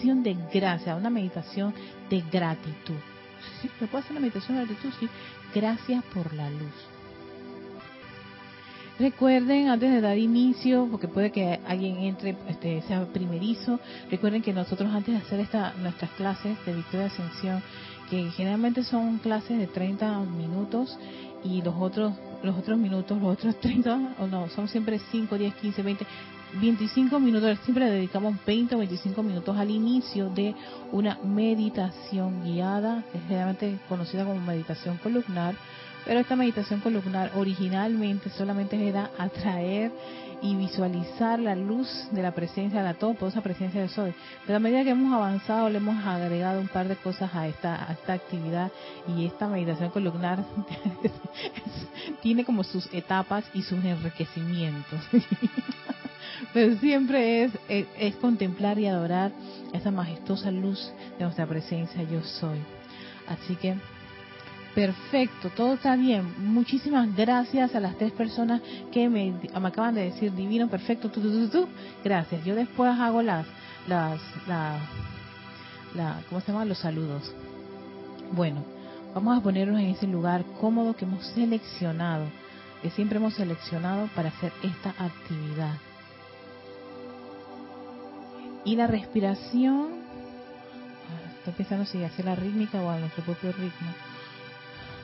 de gracia, una meditación de gratitud. ¿Me puedo hacer una meditación de gratitud? Sí. Gracias por la luz. Recuerden, antes de dar inicio, porque puede que alguien entre, este, sea primerizo, recuerden que nosotros antes de hacer esta, nuestras clases de Victoria Ascensión, que generalmente son clases de 30 minutos y los otros los otros minutos, los otros 30, o no, son siempre 5, 10, 15, 20, 25 minutos, siempre dedicamos 20 o 25 minutos al inicio de una meditación guiada, generalmente conocida como meditación columnar, pero esta meditación columnar originalmente solamente era atraer y visualizar la luz de la presencia, la esa presencia de Soy. Pero a medida que hemos avanzado, le hemos agregado un par de cosas a esta, a esta actividad y esta meditación columnar tiene como sus etapas y sus enriquecimientos. Pero siempre es, es, es contemplar y adorar esa majestuosa luz de nuestra presencia, yo soy. Así que Perfecto, todo está bien. Muchísimas gracias a las tres personas que me, acaban de decir divino, perfecto, tú, tú, tú, Gracias. Yo después hago las, las, la, la, ¿cómo se llama? Los saludos. Bueno, vamos a ponernos en ese lugar cómodo que hemos seleccionado, que siempre hemos seleccionado para hacer esta actividad. Y la respiración, ah, estoy pensando si hacer la rítmica o a nuestro propio ritmo.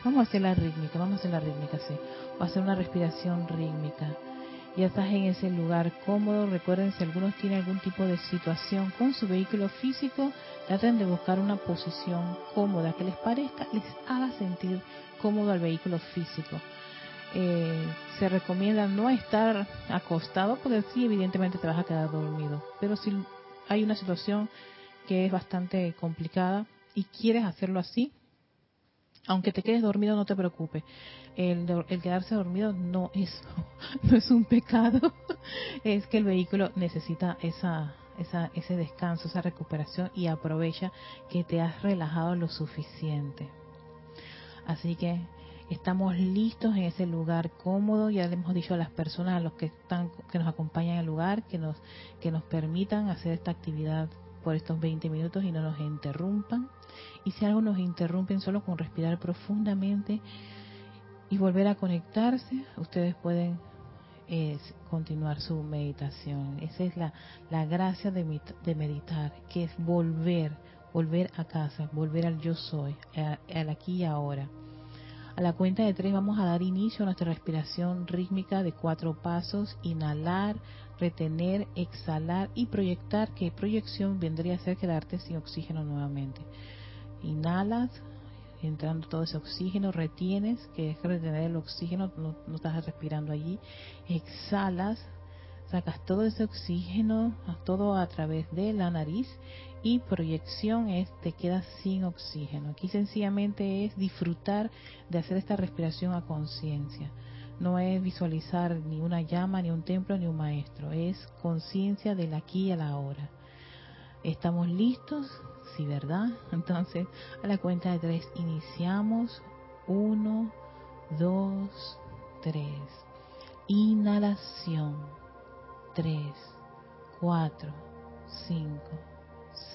Vamos a hacer la rítmica, vamos a hacer la rítmica, sí. Vamos a hacer una respiración rítmica. Ya estás en ese lugar cómodo. Recuerden, si algunos tienen algún tipo de situación con su vehículo físico, traten de buscar una posición cómoda que les parezca, les haga sentir cómodo al vehículo físico. Eh, se recomienda no estar acostado porque sí, evidentemente te vas a quedar dormido. Pero si hay una situación que es bastante complicada y quieres hacerlo así, aunque te quedes dormido, no te preocupes. El, quedarse dormido no es, no es un pecado, es que el vehículo necesita esa, esa, ese descanso, esa recuperación y aprovecha que te has relajado lo suficiente. Así que estamos listos en ese lugar cómodo. Ya le hemos dicho a las personas, a los que están, que nos acompañan en el lugar, que nos, que nos permitan hacer esta actividad por estos 20 minutos y no nos interrumpan. Y si algo nos interrumpen solo con respirar profundamente y volver a conectarse, ustedes pueden eh, continuar su meditación. Esa es la, la gracia de, meditar, que es volver, volver a casa, volver al yo soy, al aquí y ahora. A la cuenta de tres vamos a dar inicio a nuestra respiración rítmica de cuatro pasos. Inhalar, retener, exhalar y proyectar, que proyección vendría a ser quedarte sin oxígeno nuevamente. Inhalas, entrando todo ese oxígeno, retienes, que es retener el oxígeno, no, estás respirando allí, exhalas, sacas todo ese oxígeno, todo a través de la nariz y proyección es te quedas sin oxígeno. Aquí sencillamente es disfrutar de hacer esta respiración a conciencia. No es visualizar ni una llama, ni un templo, ni un maestro. Es conciencia del aquí y a la hora. ¿Estamos listos? Sí, ¿verdad? Entonces, a la cuenta de tres iniciamos. Uno, dos, tres. Inhalación. Tres, cuatro, cinco,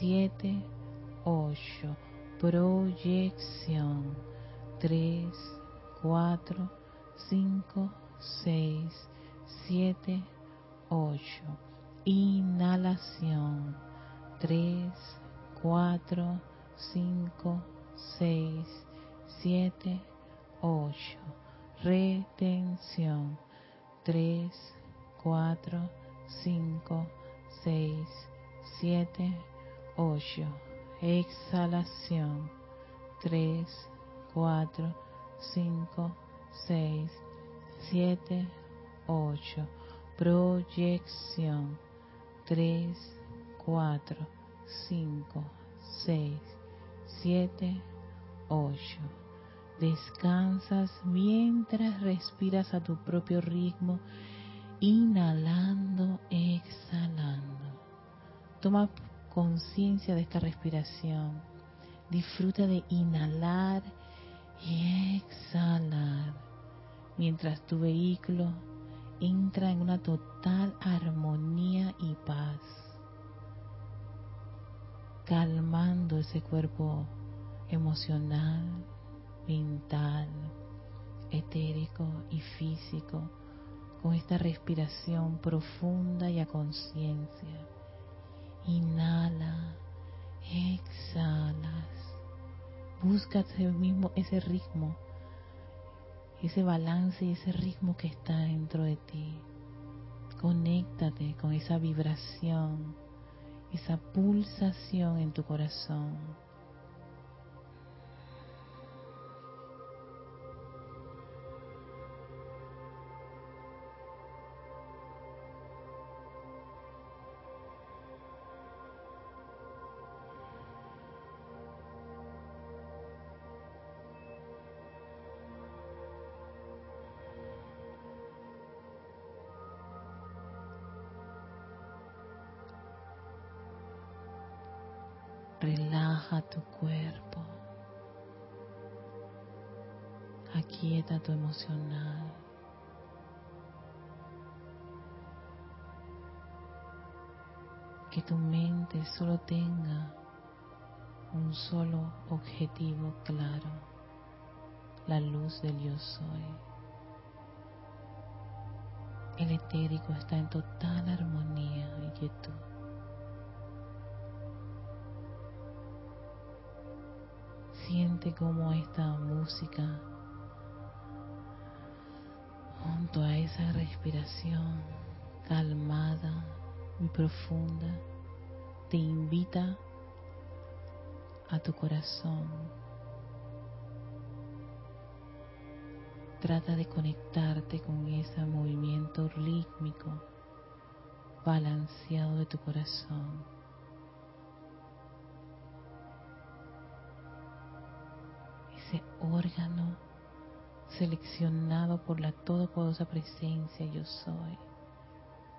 7, 8. Proyección. 3, 4, 5, 6, 7, 8. Inhalación. 3, 4, 5, 6, 7, 8. Retención. 3, 4, 5, 6, 7, 8. Exhalación. 3, 4, 5, 6, 7, 8. Proyección. 3, 4, 5, 6, 7, 8. Descansas mientras respiras a tu propio ritmo, inhalando, exhalando. Toma conciencia de esta respiración. Disfruta de inhalar y exhalar mientras tu vehículo entra en una total armonía y paz, calmando ese cuerpo emocional, mental, etérico y físico con esta respiración profunda y a conciencia. Inhala, exhalas, busca mismo ese ritmo ese balance y ese ritmo que está dentro de ti. Conéctate con esa vibración, esa pulsación en tu corazón. Tu cuerpo. Aquieta tu emocional. Que tu mente solo tenga un solo objetivo claro, la luz del yo soy. El etérico está en total armonía y quietud. Siente como esta música, junto a esa respiración calmada y profunda, te invita a tu corazón. Trata de conectarte con ese movimiento rítmico, balanceado de tu corazón. Ese órgano seleccionado por la todopoderosa presencia yo soy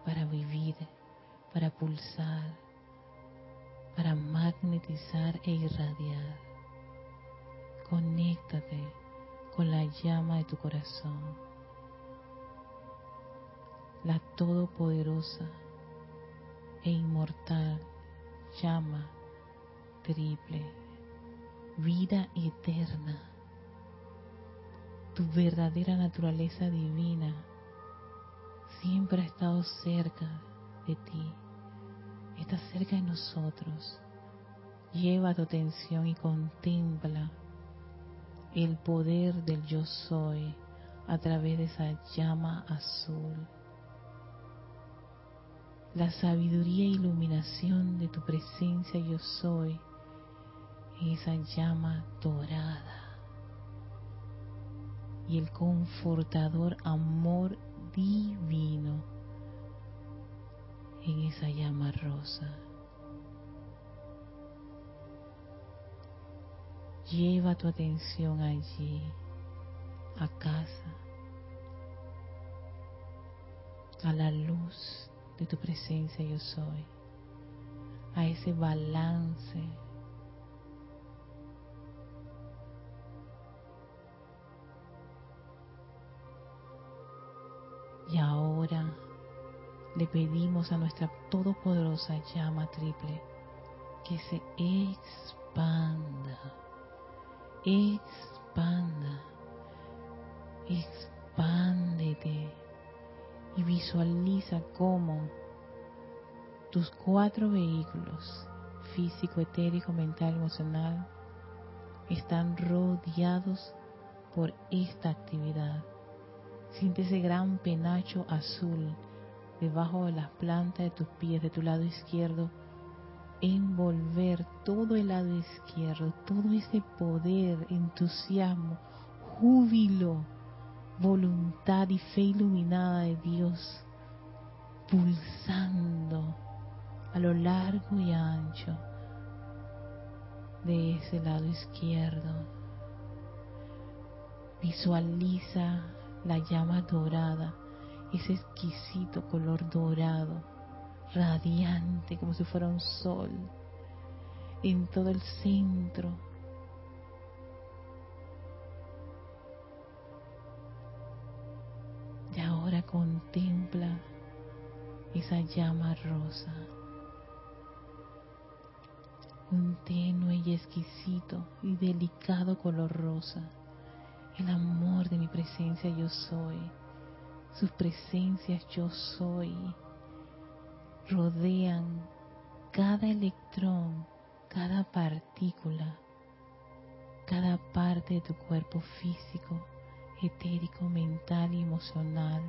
para vivir, para pulsar, para magnetizar e irradiar. Conéctate con la llama de tu corazón, la todopoderosa e inmortal llama triple vida eterna, tu verdadera naturaleza divina, siempre ha estado cerca de ti, está cerca de nosotros. Lleva tu atención y contempla el poder del yo soy a través de esa llama azul. La sabiduría e iluminación de tu presencia yo soy esa llama dorada y el confortador amor divino en esa llama rosa. Lleva tu atención allí, a casa, a la luz de tu presencia yo soy, a ese balance Y ahora le pedimos a nuestra todopoderosa llama triple que se expanda, expanda, expándete y visualiza cómo tus cuatro vehículos físico, etérico, mental, emocional están rodeados por esta actividad. Siente ese gran penacho azul debajo de las plantas de tus pies, de tu lado izquierdo, envolver todo el lado izquierdo, todo ese poder, entusiasmo, júbilo, voluntad y fe iluminada de Dios, pulsando a lo largo y ancho de ese lado izquierdo. Visualiza la llama dorada, ese exquisito color dorado, radiante como si fuera un sol, en todo el centro. Y ahora contempla esa llama rosa un tenue y exquisito y delicado color rosa, el amor de mi presencia yo soy, sus presencias yo soy, rodean cada electrón, cada partícula, cada parte de tu cuerpo físico, etérico, mental y emocional,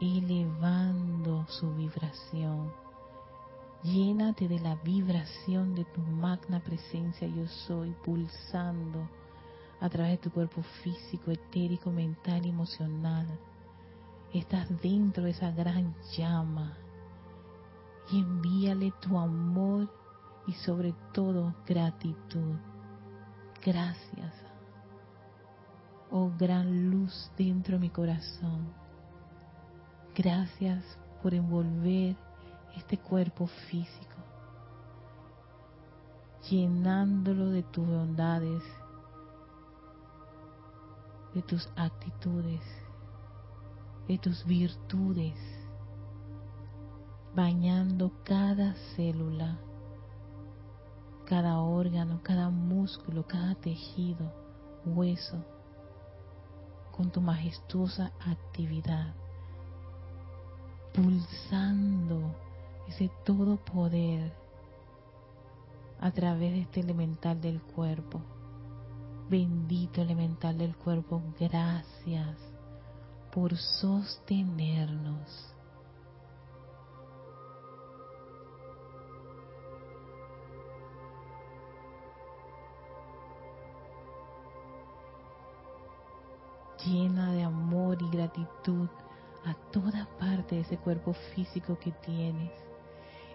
elevando su vibración. Llénate de la vibración de tu magna presencia yo soy, pulsando a través de tu cuerpo físico, etérico, mental y emocional. Estás dentro de esa gran llama y envíale tu amor y sobre todo gratitud. Gracias. Oh gran luz dentro de mi corazón. Gracias por envolver este cuerpo físico, llenándolo de tus bondades, de tus actitudes, de tus virtudes, bañando cada célula, cada órgano, cada músculo, cada tejido, hueso, con tu majestuosa actividad, pulsando ese todo poder a través de este elemental del cuerpo. Bendito elemental del cuerpo, gracias por sostenernos. llena de amor y gratitud a toda parte de ese cuerpo físico que tienes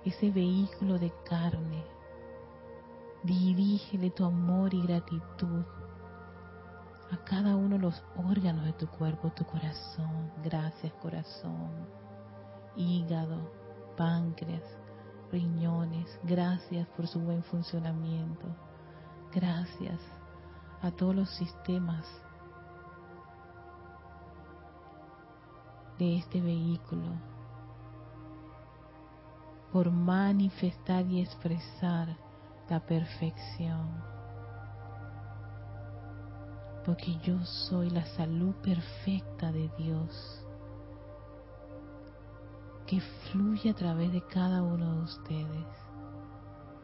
ese vehículo de carne. Dirígele tu amor y gratitud a cada uno de los órganos de tu cuerpo, tu corazón. Gracias corazón, hígado, páncreas, riñones. Gracias por su buen funcionamiento. Gracias a todos los sistemas de este vehículo por manifestar y expresar la perfección. Porque yo soy la salud perfecta de Dios que fluye a través de cada uno de ustedes.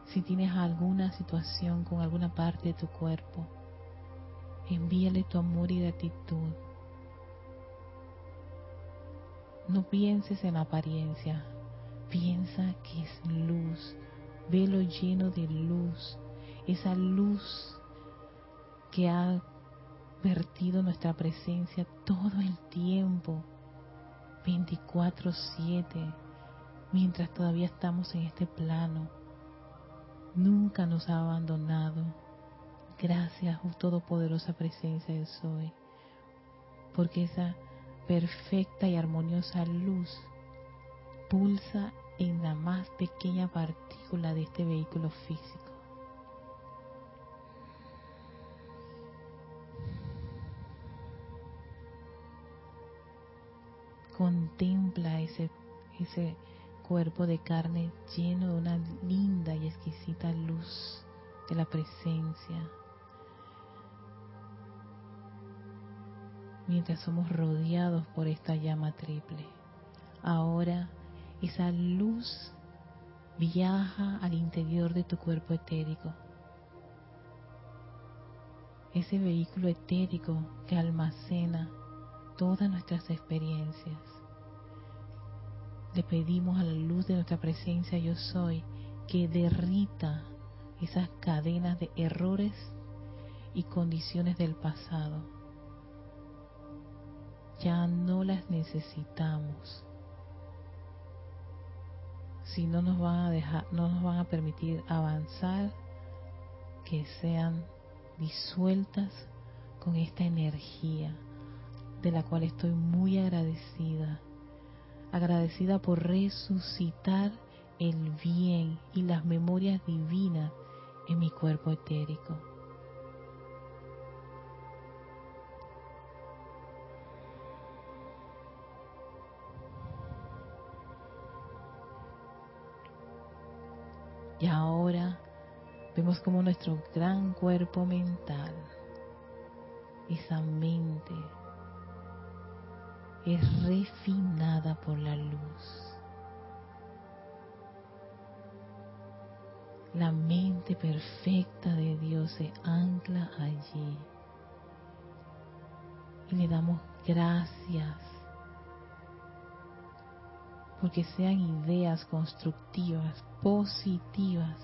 Si tienes alguna situación con alguna parte de tu cuerpo, envíale tu amor y gratitud. No pienses en apariencia, Piensa que es luz, velo lleno de luz, esa luz que ha vertido nuestra presencia todo el tiempo, 24/7, mientras todavía estamos en este plano. Nunca nos ha abandonado. Gracias, oh todopoderosa presencia de Soy, porque esa perfecta y armoniosa luz pulsa en la más pequeña partícula de este vehículo físico. Contempla ese, ese cuerpo de carne lleno de una linda y exquisita luz de la presencia. Mientras somos rodeados por esta llama triple. Ahora esa luz viaja al interior de tu cuerpo etérico. Ese vehículo etérico que almacena todas nuestras experiencias. Le pedimos a la luz de nuestra presencia yo soy que derrita esas cadenas de errores y condiciones del pasado. Ya no las necesitamos. Si no nos van a dejar, no nos van a permitir avanzar, que sean disueltas con esta energía de la cual estoy muy agradecida. Agradecida por resucitar el bien y las memorias divinas en mi cuerpo etérico. Y ahora vemos como nuestro gran cuerpo mental, esa mente, es refinada por la luz. La mente perfecta de Dios se ancla allí. Y le damos gracias porque sean ideas constructivas, positivas,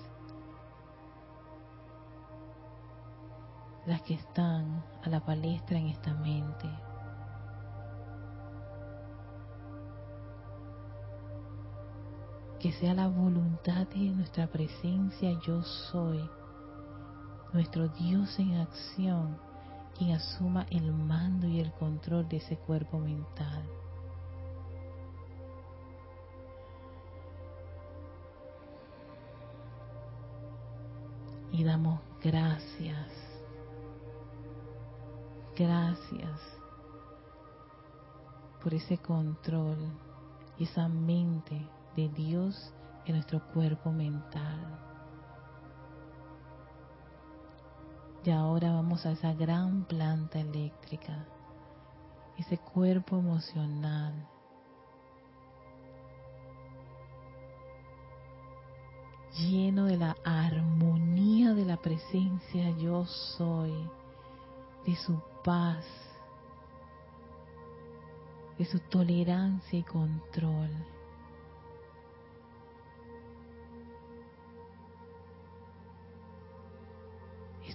las que están a la palestra en esta mente. Que sea la voluntad de nuestra presencia yo soy, nuestro Dios en acción, quien asuma el mando y el control de ese cuerpo mental. Y damos gracias, gracias por ese control esa mente de Dios en nuestro cuerpo mental. Y ahora vamos a esa gran planta eléctrica, ese cuerpo emocional. lleno de la armonía de la presencia yo soy, de su paz, de su tolerancia y control.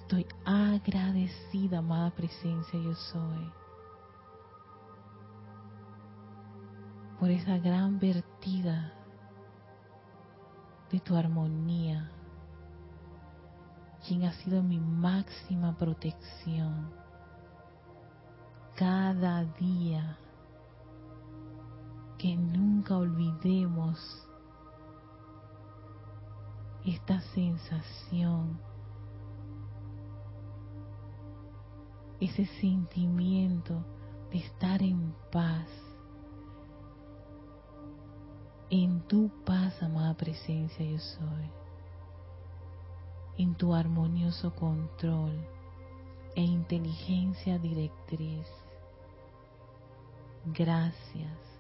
Estoy agradecida, amada presencia, yo soy, por esa gran vertida de tu armonía, quien ha sido mi máxima protección cada día. Que nunca olvidemos esta sensación ese sentimiento de estar en paz. En tu paz, amada presencia, yo soy. En tu armonioso control e inteligencia directriz. Gracias.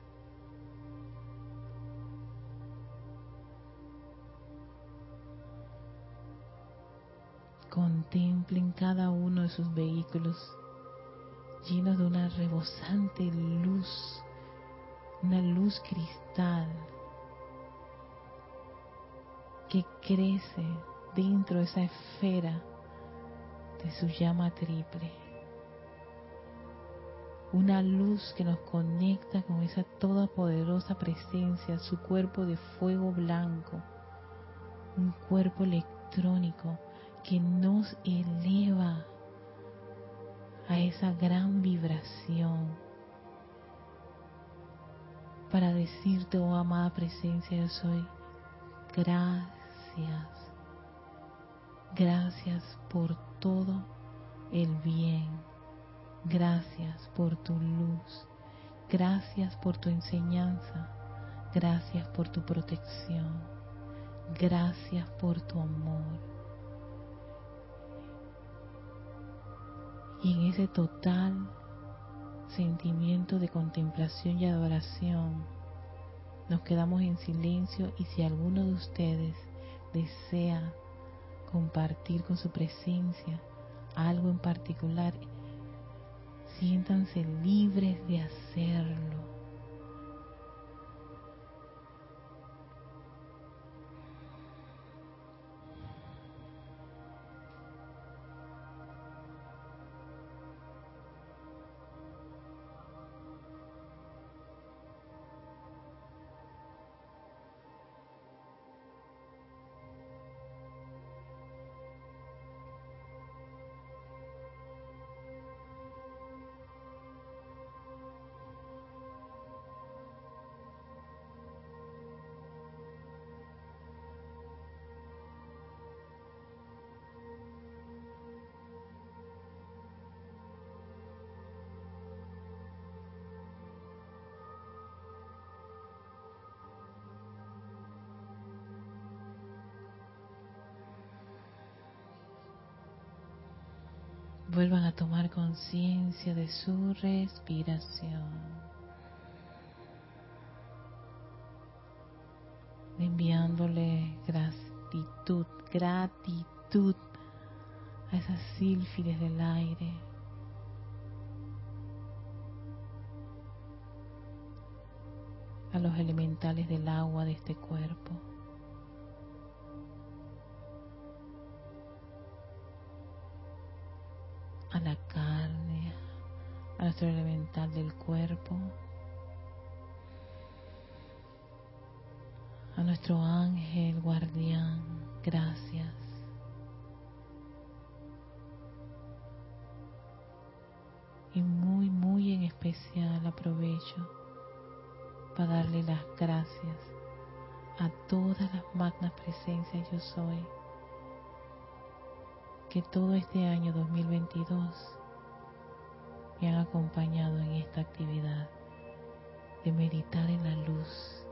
Contemplen cada uno de sus vehículos llenos de una rebosante luz, una luz cristal que crece dentro de esa esfera de su llama triple. Una luz que nos conecta con esa todopoderosa presencia, su cuerpo de fuego blanco, un cuerpo electrónico que nos eleva a esa gran vibración para decirte, oh amada presencia, yo soy gracias. Gracias por todo el bien. Gracias por tu luz. Gracias por tu enseñanza. Gracias por tu protección. Gracias por tu amor. Y en ese total sentimiento de contemplación y adoración, nos quedamos en silencio y si alguno de ustedes desea compartir con su presencia algo en particular, siéntanse libres de hacerlo. Conciencia de su respiración. Enviándole gratitud, gratitud a esas sílfides del aire. a los elementales del agua de este cuerpo. Nuestro elemental del cuerpo, a nuestro ángel guardián, gracias. Y muy, muy en especial aprovecho para darle las gracias a todas las magnas presencias yo soy que todo este año 2022 me han acompañado en esta actividad de meditar en la luz.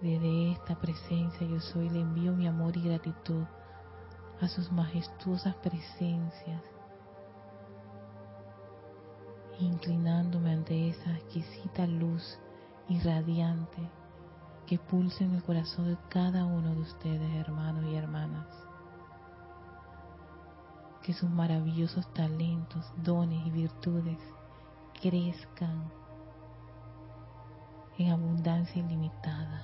Desde esta presencia yo soy, le envío mi amor y gratitud a sus majestuosas presencias, inclinándome ante esa exquisita luz irradiante que pulsa en el corazón de cada uno de ustedes, hermanos y hermanas que sus maravillosos talentos, dones y virtudes crezcan en abundancia ilimitada.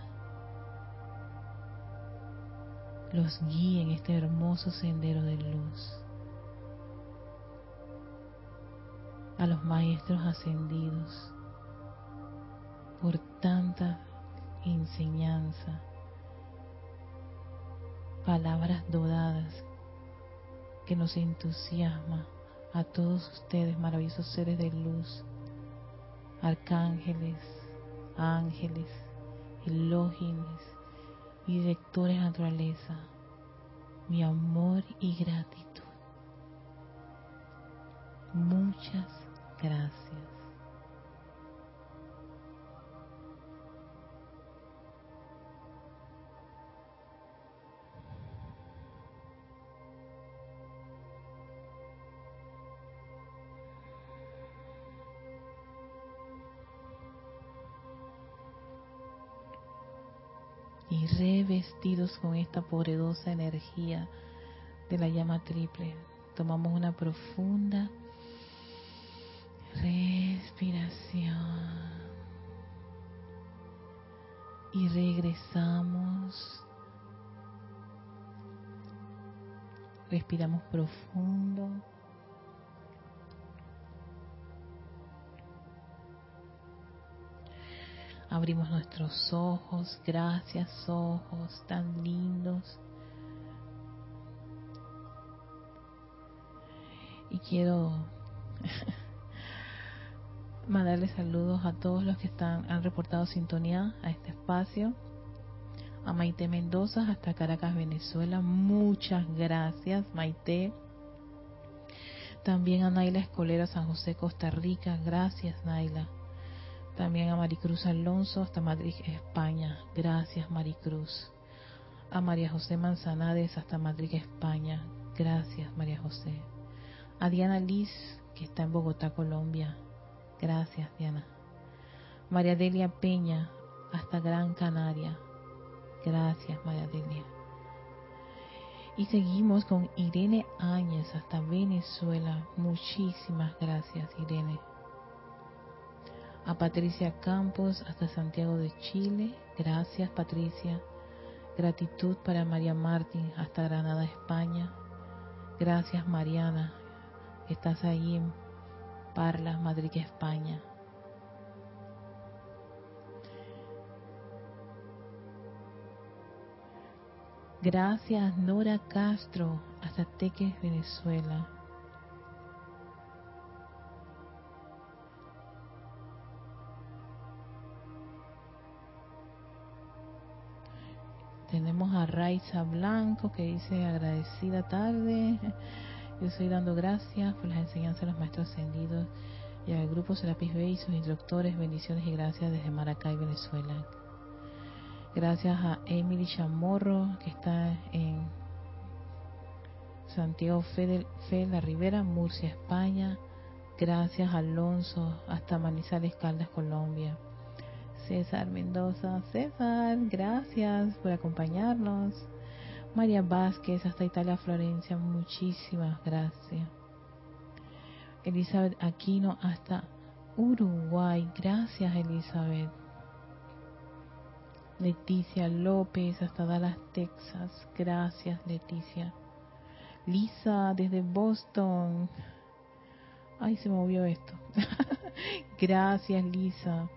Los guíe en este hermoso sendero de luz. A los maestros ascendidos por tanta enseñanza, palabras doradas que nos entusiasma a todos ustedes, maravillosos seres de luz, arcángeles, ángeles, elógenes directores de naturaleza, mi amor y gratitud. Muchas gracias. Revestidos con esta poderosa energía de la llama triple. Tomamos una profunda respiración y regresamos. Respiramos profundo. Abrimos nuestros ojos, gracias ojos tan lindos. Y quiero mandarles saludos a todos los que están han reportado sintonía a este espacio. A Maite Mendoza hasta Caracas, Venezuela. Muchas gracias, Maite. También a Naila Escolera, San José, Costa Rica. Gracias, Naila. También a Maricruz Alonso hasta Madrid, España. Gracias, Maricruz. A María José Manzanades hasta Madrid, España. Gracias, María José. A Diana Liz, que está en Bogotá, Colombia. Gracias, Diana. María Delia Peña, hasta Gran Canaria. Gracias, María Delia. Y seguimos con Irene Áñez hasta Venezuela. Muchísimas gracias, Irene. A Patricia Campos hasta Santiago de Chile. Gracias, Patricia. Gratitud para María Martín hasta Granada, España. Gracias, Mariana. Estás ahí en Parla, Madrid, España. Gracias Nora Castro, hasta Teques, Venezuela. Raiza Blanco que dice agradecida tarde. Yo estoy dando gracias por las enseñanzas de los maestros ascendidos y al grupo Serapis Bay y sus instructores. Bendiciones y gracias desde Maracay, Venezuela. Gracias a Emily Chamorro, que está en Santiago Fe de, la Ribera, Murcia, España. Gracias Alonso, hasta Manizales Caldas, Colombia. César Mendoza, César, gracias por acompañarnos. María Vázquez, hasta Italia, Florencia, muchísimas gracias. Elizabeth Aquino, hasta Uruguay, gracias Elizabeth. Leticia López hasta Dallas, Texas. Gracias, Leticia. Lisa desde Boston. Ay, se movió esto. Gracias, Lisa.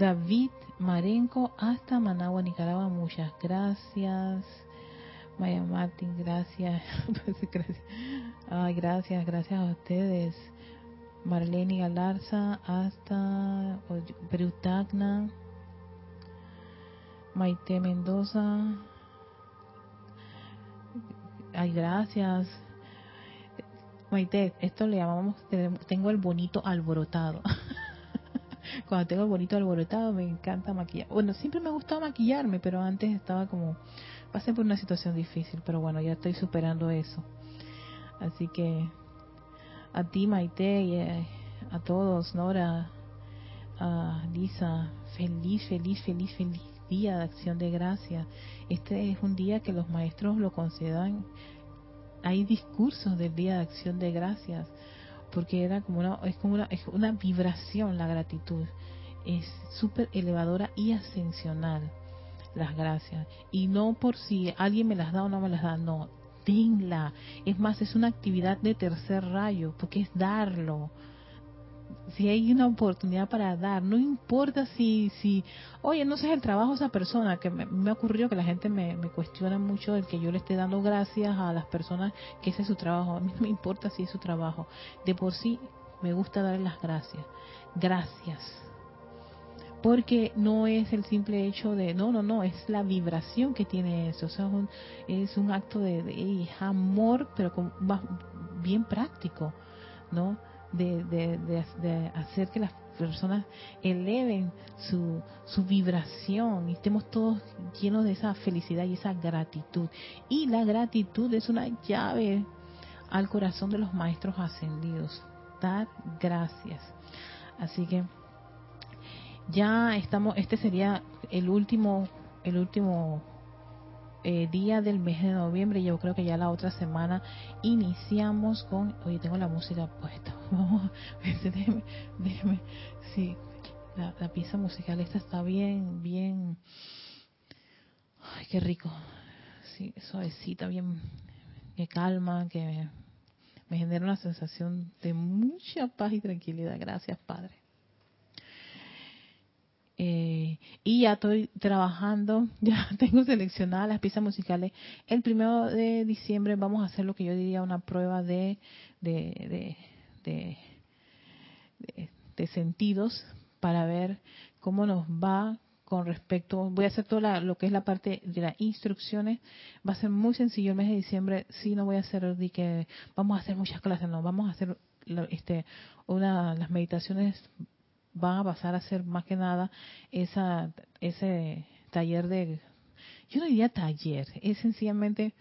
David Marenco hasta Managua, Nicaragua. Muchas gracias. Maya Martín, gracias. Ay, gracias, gracias a ustedes. Marlene Galarza hasta Brutagna, Maite Mendoza. Ay, gracias. Maite, esto le llamamos, tengo el bonito alborotado. Cuando tengo el bonito alborotado me encanta maquillar. Bueno, siempre me ha maquillarme, pero antes estaba como, pasé por una situación difícil, pero bueno, ya estoy superando eso. Así que a ti Maite y eh, a, todos, Nora, a Lisa, feliz, feliz, feliz, feliz día de acción de gracia. Este es un día que los maestros lo consideran, hay discursos del día de acción de gracias, porque era como una, es como una, es una vibración la gratitud, es súper elevadora y ascensional las gracias. Y no por si alguien me las da o no me las da, no, denla. Es más, es una actividad de tercer rayo, porque es darlo. Si hay una oportunidad para dar, no importa si, si, oye, no sé el trabajo de esa persona, que me, me ha ocurrido que la gente me, me, cuestiona mucho el que yo le esté dando gracias a las personas que ese es su trabajo. A mí no me importa si es su trabajo. De por sí, me gusta darle las gracias. Gracias porque no es el simple hecho de, no, no, no, es la vibración que tiene eso, o sea, es un, acto de, amor, pero con, bien práctico, ¿no? De, de, hacer que las personas eleven su, su vibración y estemos todos llenos de esa felicidad y esa gratitud. Y la gratitud es una llave al corazón de los maestros ascendidos. Dar gracias. Así que ya estamos, este sería el último, el último eh, día del mes de noviembre. Yo creo que ya la otra semana iniciamos con, oye, tengo la música puesta. Vamos, déjeme, déjeme, sí, la, la pieza musical esta está bien, bien, ay, qué rico, sí, suavecita, bien, que calma, que me genera una sensación de mucha paz y tranquilidad. Gracias, Padre. Eh, y ya estoy trabajando, ya tengo seleccionadas las piezas musicales. El primero de diciembre vamos a hacer lo que yo diría una prueba de, de, de, de, sentidos para ver cómo nos va con respecto, voy a hacer todo lo que es la parte de las instrucciones, va a ser muy sencillo el mes de diciembre, sí no voy a hacer de que vamos a hacer muchas clases, no, vamos a hacer este una las meditaciones van a pasar a ser más que nada esa ese taller de yo no diría taller es sencillamente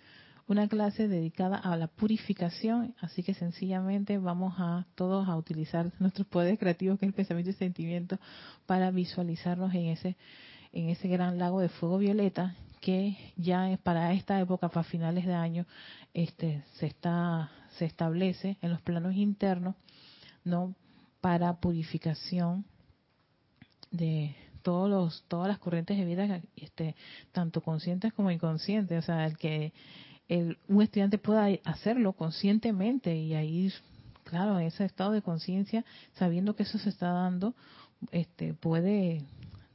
una clase dedicada a la purificación, así que sencillamente vamos a todos a utilizar nuestros poderes creativos, que es el pensamiento y sentimiento, para visualizarnos en ese en ese gran lago de fuego violeta que ya para esta época, para finales de año, este se está se establece en los planos internos, no para purificación de todos los todas las corrientes de vida este tanto conscientes como inconscientes o sea el que el, un estudiante pueda hacerlo conscientemente y ahí claro en ese estado de conciencia sabiendo que eso se está dando este puede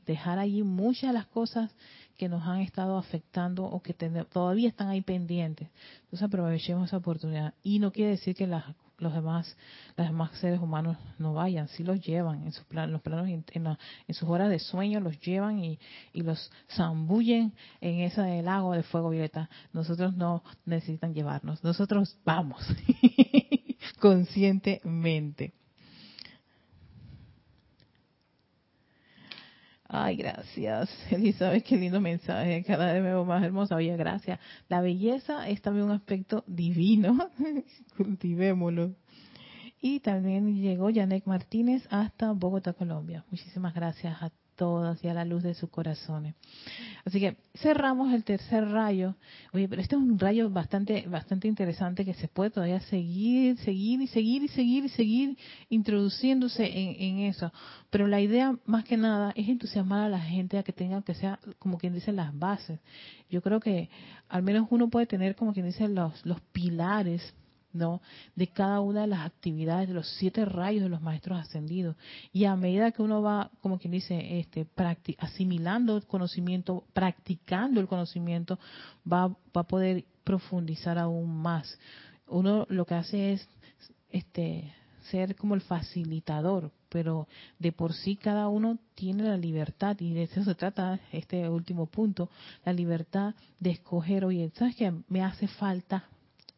dejar allí muchas de las cosas que nos han estado afectando o que todavía están ahí pendientes. Entonces aprovechemos esa oportunidad. Y no quiere decir que las, los demás, los demás seres humanos no vayan, sí los llevan en sus planos, en, sus horas de sueño los llevan y, y los zambullen en ese lago de fuego violeta. Nosotros no necesitan llevarnos, nosotros vamos conscientemente. Ay, gracias, Elizabeth, qué lindo mensaje, cada vez me veo más hermosa. Oye, gracias. La belleza es también un aspecto divino, cultivémoslo. Y también llegó Janek Martínez hasta Bogotá, Colombia. Muchísimas gracias a todas y a la luz de sus corazones. Así que cerramos el tercer rayo. Oye, pero este es un rayo bastante, bastante interesante que se puede todavía seguir, seguir y seguir y seguir y seguir introduciéndose en, en eso. Pero la idea más que nada es entusiasmar a la gente a que tenga que sea, como quien dice, las bases. Yo creo que al menos uno puede tener, como quien dice, los, los pilares ¿no? de cada una de las actividades de los siete rayos de los maestros ascendidos. Y a medida que uno va, como quien dice, este, asimilando el conocimiento, practicando el conocimiento, va, va a poder profundizar aún más. Uno lo que hace es este, ser como el facilitador, pero de por sí cada uno tiene la libertad, y de eso se trata este último punto, la libertad de escoger, oye, ¿sabes qué? Me hace falta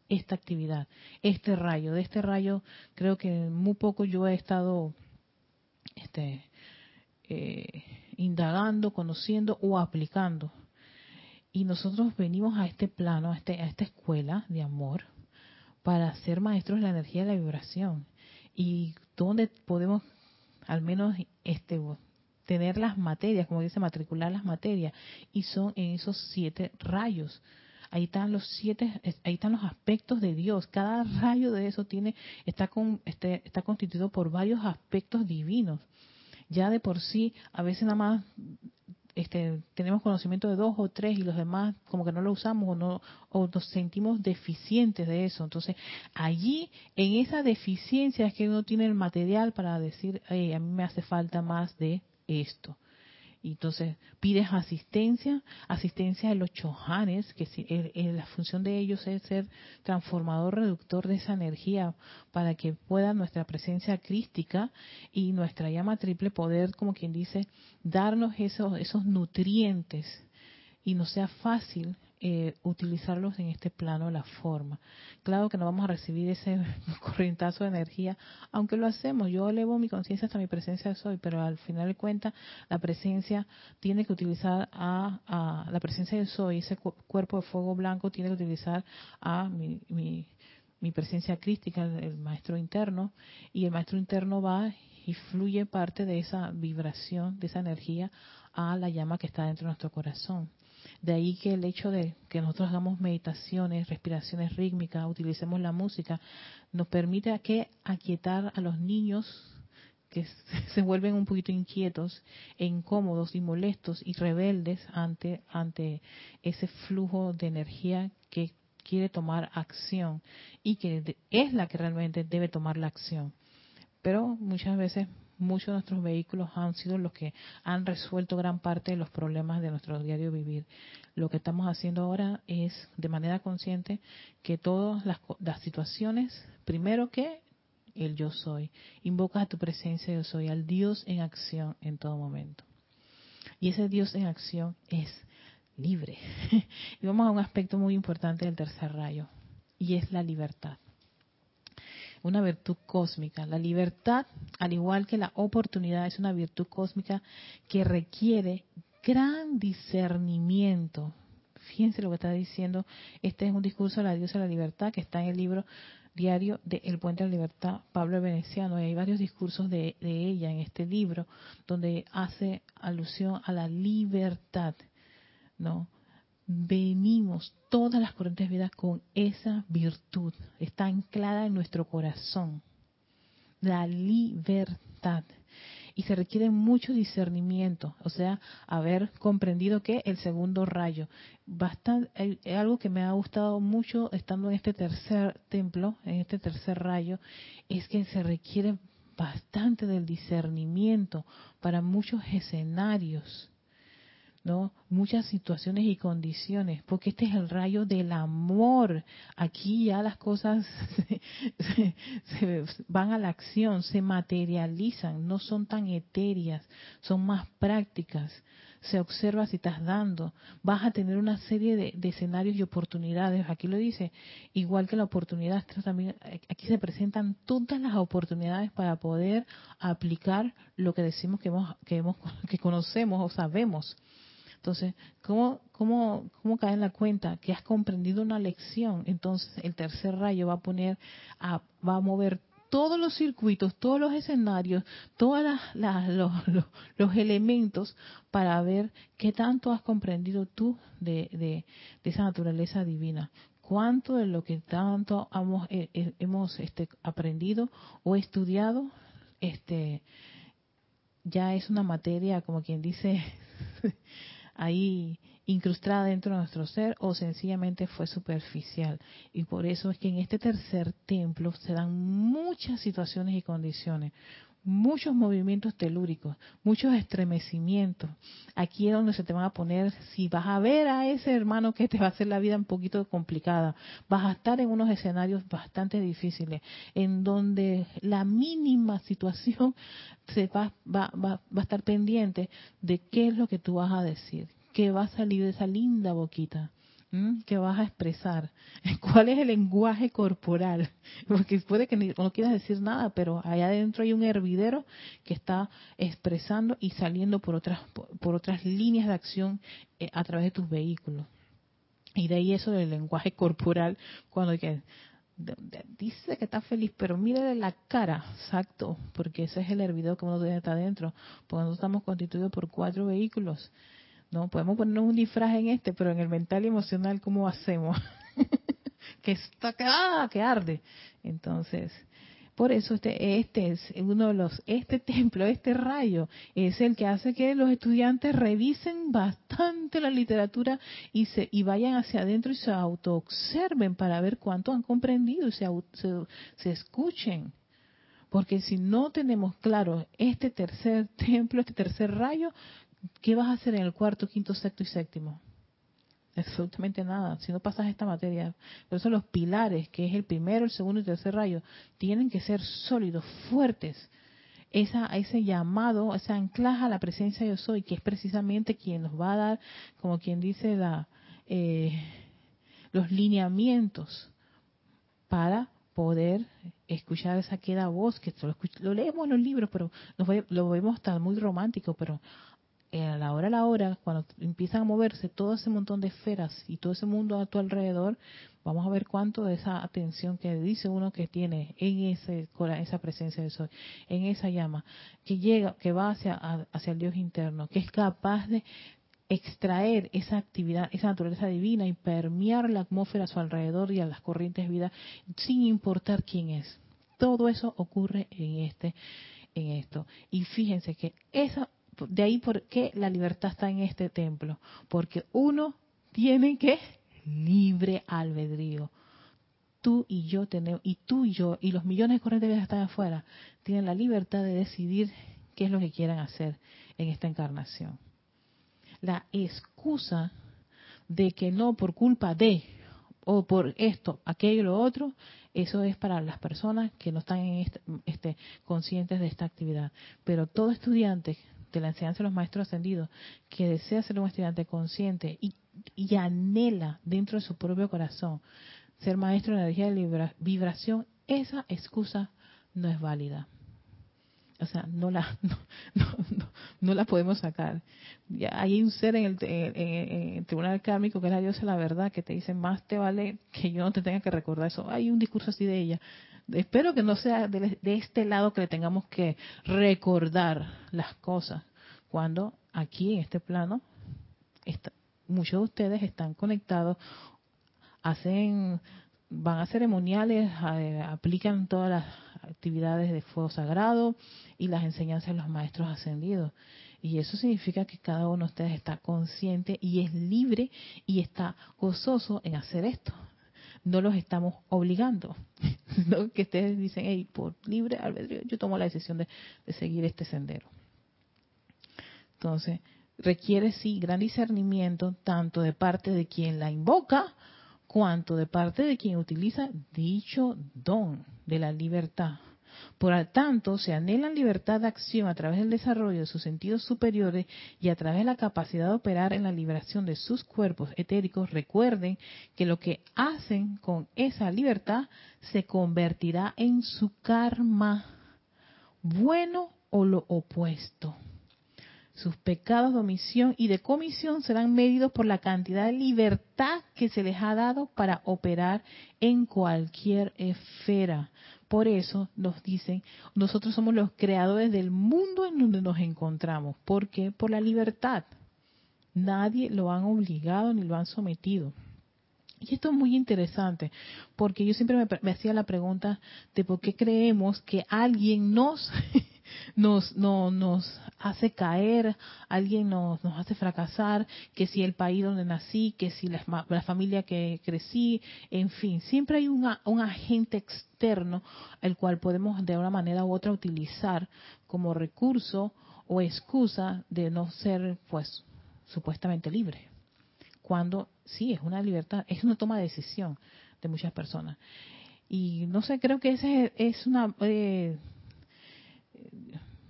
esta actividad, este rayo. De este rayo creo que muy poco yo he estado este, eh, indagando, conociendo o aplicando. Y nosotros venimos a este plano, a, este, a esta escuela de amor, para ser maestros de la energía de la vibración. Y donde podemos al menos este tener las materias, como dice, matricular las materias, y son en esos siete rayos ahí están los siete, ahí están los aspectos de Dios. Cada rayo de eso tiene, está, con, este, está constituido por varios aspectos divinos. Ya de por sí, a veces nada más este, tenemos conocimiento de dos o tres y los demás como que no lo usamos o no o nos sentimos deficientes de eso. Entonces, allí en esa deficiencia es que uno tiene el material para decir, a mí me hace falta más de esto. Entonces pides asistencia, asistencia de los chojanes, que la función de ellos es ser transformador, reductor de esa energía para que pueda nuestra presencia crística y nuestra llama triple poder, como quien dice, darnos esos, esos nutrientes. Y no sea fácil eh, utilizarlos en este plano, la forma. Claro que no vamos a recibir ese corrientazo de energía, aunque lo hacemos. Yo elevo mi conciencia hasta mi presencia de soy, pero al final de cuentas, la presencia tiene que utilizar a, la presencia de soy, ese cuerpo de fuego blanco tiene que utilizar a mi, mi, presencia crística, el maestro interno, y el maestro interno va y fluye parte de esa vibración, de esa energía a la llama que está dentro de nuestro corazón. De ahí que el hecho de que nosotros hagamos meditaciones, respiraciones rítmicas, utilicemos la música, nos permite que aquietar a los niños que se vuelven un poquito inquietos, e incómodos y molestos y rebeldes ante, ante ese flujo de energía que quiere tomar acción y que es la que realmente debe tomar la acción. Pero muchas veces muchos de nuestros vehículos han sido los que han resuelto gran parte de los problemas de nuestro diario vivir. Lo que estamos haciendo ahora es, de manera consciente, que todas las, situaciones, primero que el yo soy, invocas a tu presencia yo soy, al Dios en acción en todo momento. Y ese Dios en acción es libre. y vamos a un aspecto muy importante del tercer rayo, y es la libertad una virtud cósmica. La libertad, al igual que la oportunidad, es una virtud cósmica que requiere gran discernimiento. fíjense lo que está diciendo. Este es un discurso de la diosa de la libertad que está en el libro diario de El Puente de la Libertad, Pablo Veneciano, y hay varios discursos de, ella en este libro donde hace alusión a la libertad, ¿no? Venimos todas las corrientes de vida con esa virtud, está anclada en nuestro corazón, la libertad. Y se requiere mucho discernimiento, o sea, haber comprendido que el segundo rayo, bastante, algo que me ha gustado mucho estando en este tercer templo, en este tercer rayo, es que se requiere bastante del discernimiento para muchos escenarios ¿no? Muchas situaciones y condiciones, porque este es el rayo del amor. Aquí ya las cosas se, van a la acción, se materializan, no son tan etéreas, son más prácticas. Se observa si estás dando, vas a tener una serie de, de escenarios y oportunidades. Aquí lo dice, igual que la oportunidad, también aquí se presentan todas las oportunidades para poder aplicar lo que decimos que hemos, que hemos, que conocemos o sabemos entonces, ¿cómo, cómo, ¿cómo cae en la cuenta que has comprendido una lección? Entonces, el tercer rayo va a poner, a, va a mover todos los circuitos, todos los escenarios, todos los, los, elementos para ver qué tanto has comprendido tú de, de, esa naturaleza divina. Cuánto de lo que tanto hemos, eh, eh, hemos este, aprendido o estudiado este, ya es una materia, como quien dice, ahí incrustada dentro de nuestro ser o sencillamente fue superficial. Y por eso es que en este tercer templo se dan muchas situaciones y condiciones, muchos movimientos telúricos, muchos estremecimientos. Aquí es donde se te van a poner, si vas a ver a ese hermano que te va a hacer la vida un poquito complicada, vas a estar en unos escenarios bastante difíciles, en donde la mínima situación se va, va, va, va a estar pendiente de qué es lo que tú vas a decir, qué va a salir de esa linda boquita. ¿Qué que vas a expresar, cuál es el lenguaje corporal, porque puede que no quieras decir nada, pero allá adentro hay un hervidero que está expresando y saliendo por otras por otras líneas de acción eh, a través de tus vehículos. Y de ahí eso del lenguaje corporal, cuando que dice que está feliz, pero mire la cara, exacto, porque ese es el hervidero que uno tiene estar adentro, porque nosotros estamos constituidos por cuatro vehículos no, podemos ponernos un disfraz en este, pero en el mental y emocional, ¿cómo hacemos? que está ah, que arde. Entonces, por eso este, este es uno de los, este templo, este rayo, es el que hace que los estudiantes revisen bastante la literatura y se y vayan hacia adentro y se autoobserven para ver cuánto han comprendido y se, se, se escuchen. Porque si no tenemos claro este tercer templo, este tercer rayo, ¿qué vas a hacer en el cuarto, quinto, sexto y séptimo? Absolutamente nada. Si no pasas esta materia, por eso los pilares, que es el primero, el segundo y el tercer rayo, tienen que ser sólidos, fuertes. Esa, ese llamado, ese anclaje a la presencia de yo soy, que es precisamente quien nos va a dar, como quien dice, la, eh, los lineamientos para poder escuchar esa queda voz, que lo, leemos en los libros, pero lo vemos hasta muy romántico, pero a la hora a la hora, cuando empiezan a moverse todo ese montón de esferas y todo ese mundo a tu alrededor, vamos a ver cuánto de esa atención que dice uno que tiene en ese esa presencia de sol, en esa llama, que llega, que va hacia, hacia el Dios interno, que es capaz de extraer esa actividad, esa naturaleza divina y permear la atmósfera a su alrededor y a las corrientes de vida sin importar quién es. Todo eso ocurre en este en esto. Y fíjense que esa de ahí por qué la libertad está en este templo, porque uno tiene que libre albedrío. Tú y yo tenemos, y tú y yo, y los millones de corrientes que están afuera, tienen la libertad de decidir qué es lo que quieran hacer en esta encarnación. La excusa de que no por culpa de, o por esto, aquello, lo otro, eso es para las personas que no están en este, este, conscientes de esta actividad. Pero todo estudiante de la enseñanza de los maestros ascendidos, que desea ser un estudiante consciente y, anhela dentro de su propio corazón ser maestro de energía de vibración, esa excusa no es válida. O sea, no la, no, la podemos sacar. Ya hay un ser en el, tribunal kármico que es la diosa de la verdad que te dice, más te vale que yo no te tenga que recordar eso. Hay un discurso así de ella. Espero que no sea de, este lado que le tengamos que recordar las cosas, cuando aquí en este plano muchos de ustedes están conectados, hacen van a ceremoniales, aplican todas las actividades de fuego sagrado y las enseñanzas de los maestros ascendidos. Y eso significa que cada uno de ustedes está consciente y es libre y está gozoso en hacer esto. No los estamos obligando. ¿no? Que ustedes dicen, hey, por libre albedrío, yo tomo la decisión de, de seguir este sendero. Entonces, requiere sí gran discernimiento tanto de parte de quien la invoca cuanto de parte de quien utiliza dicho don de la libertad. Por tanto, se anhela libertad de acción a través del desarrollo de sus sentidos superiores y a través de la capacidad de operar en la liberación de sus cuerpos etéricos. Recuerden que lo que hacen con esa libertad se convertirá en su karma, bueno o lo opuesto. Sus pecados de omisión y de comisión serán medidos por la cantidad de libertad que se les ha dado para operar en cualquier esfera. Por eso nos dicen, nosotros somos los creadores del mundo en donde nos encontramos. ¿Por qué? Por la libertad. Nadie lo han obligado ni lo han sometido. Y esto es muy interesante, porque yo siempre me, me hacía la pregunta de por qué creemos que alguien nos nos, no, nos hace caer, alguien nos, nos hace fracasar, que si el país donde nací, que si la, familia que crecí, en fin, siempre hay un agente externo el cual podemos de una manera u otra utilizar como recurso o excusa de no ser, pues, supuestamente libre. Cuando sí, es una libertad, es una toma de decisión de muchas personas. Y no sé, creo que ese es una... Eh,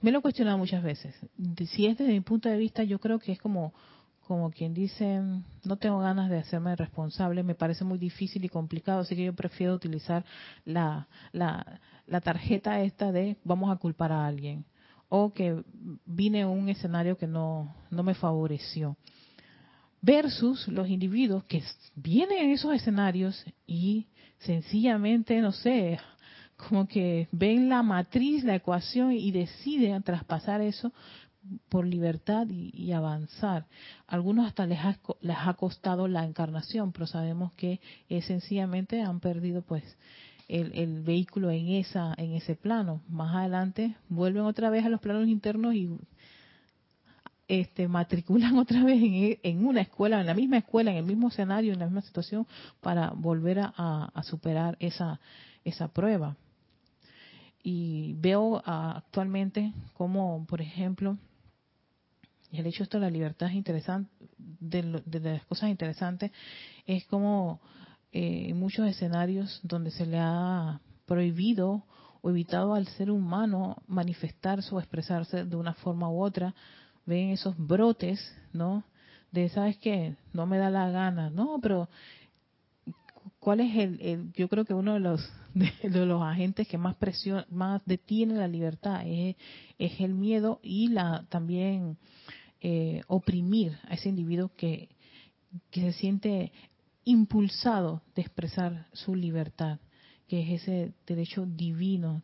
me lo he cuestionado muchas veces. Si es desde mi punto de vista, yo creo que es como, como quien dice, no tengo ganas de hacerme responsable, me parece muy difícil y complicado, así que yo prefiero utilizar la, la, la tarjeta esta de vamos a culpar a alguien o que vine a un escenario que no, no me favoreció. Versus los individuos que vienen en esos escenarios y sencillamente, no sé, como que ven la matriz, la ecuación y deciden traspasar eso por libertad y, avanzar. Algunos hasta les ha, les ha costado la encarnación, pero sabemos que sencillamente han perdido pues el, el, vehículo en esa en ese plano. Más adelante vuelven otra vez a los planos internos y este matriculan otra vez en, en una escuela, en la misma escuela, en el mismo escenario, en la misma situación, para volver a, a superar esa esa prueba y veo ah, actualmente como, por ejemplo, el hecho esto de la libertad es interesante, de, las cosas interesantes, es como eh, muchos escenarios donde se le ha prohibido o evitado al ser humano manifestarse o expresarse de una forma u otra, ven esos brotes, ¿no? De, ¿sabes qué? No me da la gana, no, pero ¿cuál es el, yo creo que uno de los de, los agentes que más presión, más detiene la libertad es, el miedo y la también eh, oprimir a ese individuo que, que se siente impulsado de expresar su libertad, que es ese derecho divino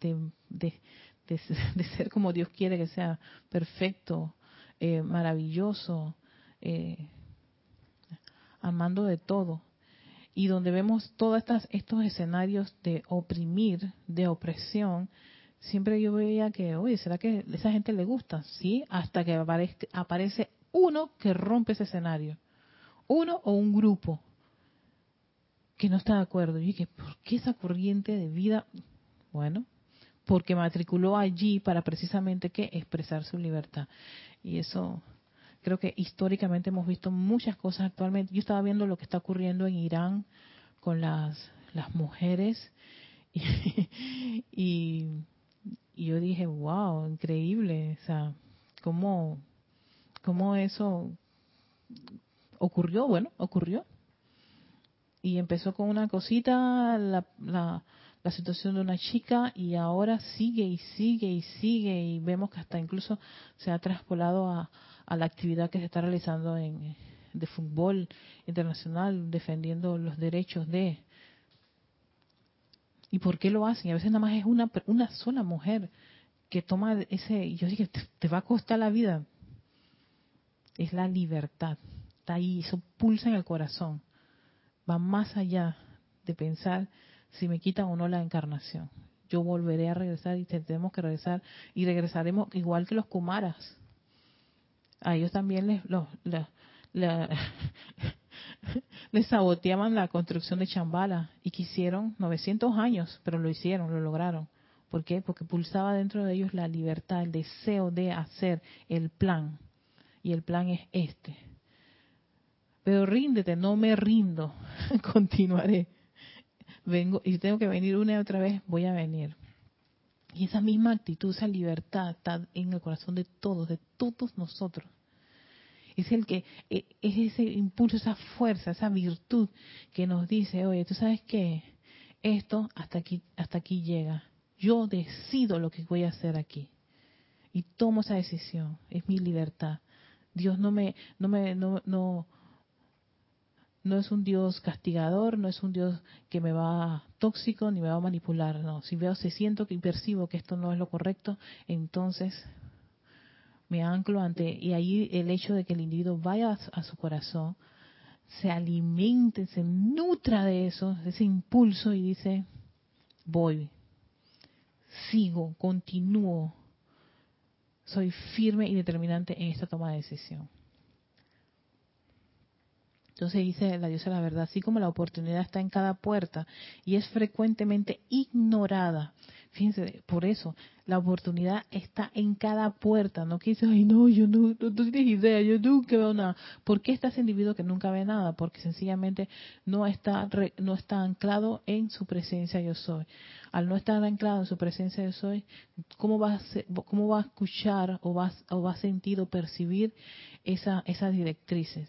de, de, de, ser como Dios quiere que sea, perfecto, eh, maravilloso, eh, amando de todo y donde vemos todos estos escenarios de oprimir, de opresión, siempre yo veía que, oye, ¿será que a esa gente le gusta? Sí, hasta que aparece uno que rompe ese escenario, uno o un grupo que no está de acuerdo. Y dije, ¿por qué esa corriente de vida? Bueno, porque matriculó allí para precisamente que expresar su libertad. Y eso creo que históricamente hemos visto muchas cosas actualmente. Yo estaba viendo lo que está ocurriendo en Irán con las, las mujeres y, yo dije, wow, increíble, o sea, cómo, cómo eso ocurrió, bueno, ocurrió. Y empezó con una cosita, la, la, la situación de una chica y ahora sigue y sigue y sigue y vemos que hasta incluso se ha traspolado a, la actividad que se está realizando en de fútbol internacional defendiendo los derechos de ¿Y por qué lo hacen? A veces nada más es una, una sola mujer que toma ese, yo dije, te, te va a costar la vida. Es la libertad. Está ahí, eso pulsa en el corazón. Va más allá de pensar si me quitan o no la encarnación. Yo volveré a regresar y tendremos que regresar y regresaremos igual que los kumaras. A ellos también les, los, les saboteaban la construcción de Chambala y quisieron 900 años, pero lo hicieron, lo lograron. ¿Por qué? Porque pulsaba dentro de ellos la libertad, el deseo de hacer el plan. Y el plan es este. Pero ríndete, no me rindo, continuaré. Vengo y tengo que venir una y otra vez, voy a venir. Y esa misma actitud, esa libertad está en el corazón de todos, de todos nosotros. Es el que e, es ese impulso, esa fuerza, esa virtud que nos dice, oye, tú sabes qué, esto hasta aquí, hasta aquí llega yo decido lo que voy a hacer aquí. Y tomo esa decisión. Es mi libertad. Dios no me, no me, no, no, no es un Dios castigador, no es un Dios que me va tóxico ni me va a manipular. No, si veo, si siento y percibo que esto no es lo correcto, entonces me anclo ante y ahí el hecho de que el individuo vaya a, su corazón, se alimente, se nutra de eso, de ese impulso y dice, voy, sigo, continúo, soy firme y determinante en esta toma de decisión. Entonces dice la diosa la verdad, así como la oportunidad está en cada puerta y es frecuentemente ignorada. Fíjense, por eso, la oportunidad está en cada puerta. No quise, ay, no, yo no, no, tienes idea, yo nunca veo nada. ¿Por qué está ese individuo que nunca ve nada? Porque sencillamente no está, no está anclado en su presencia yo soy. Al no estar anclado en su presencia yo soy, ¿cómo va a, cómo va a escuchar o va, o va a sentir o percibir esa, esas directrices?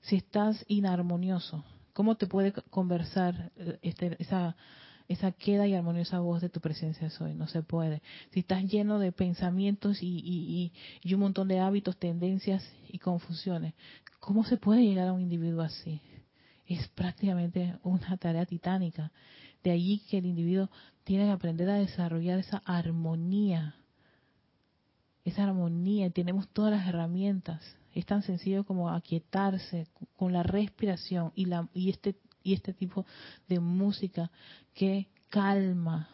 Si estás inarmonioso? ¿Cómo te puede conversar eh, este, esa, esa queda y armoniosa voz de tu presencia soy? No se puede. Si estás lleno de pensamientos y, y, un montón de hábitos, tendencias y confusiones, ¿cómo se puede llegar a un individuo así? Es prácticamente una tarea titánica. De allí que el individuo tiene que aprender a desarrollar esa armonía. Esa armonía. Tenemos todas las herramientas es tan sencillo como aquietarse con la respiración y, la, y, este, y este tipo de música que calma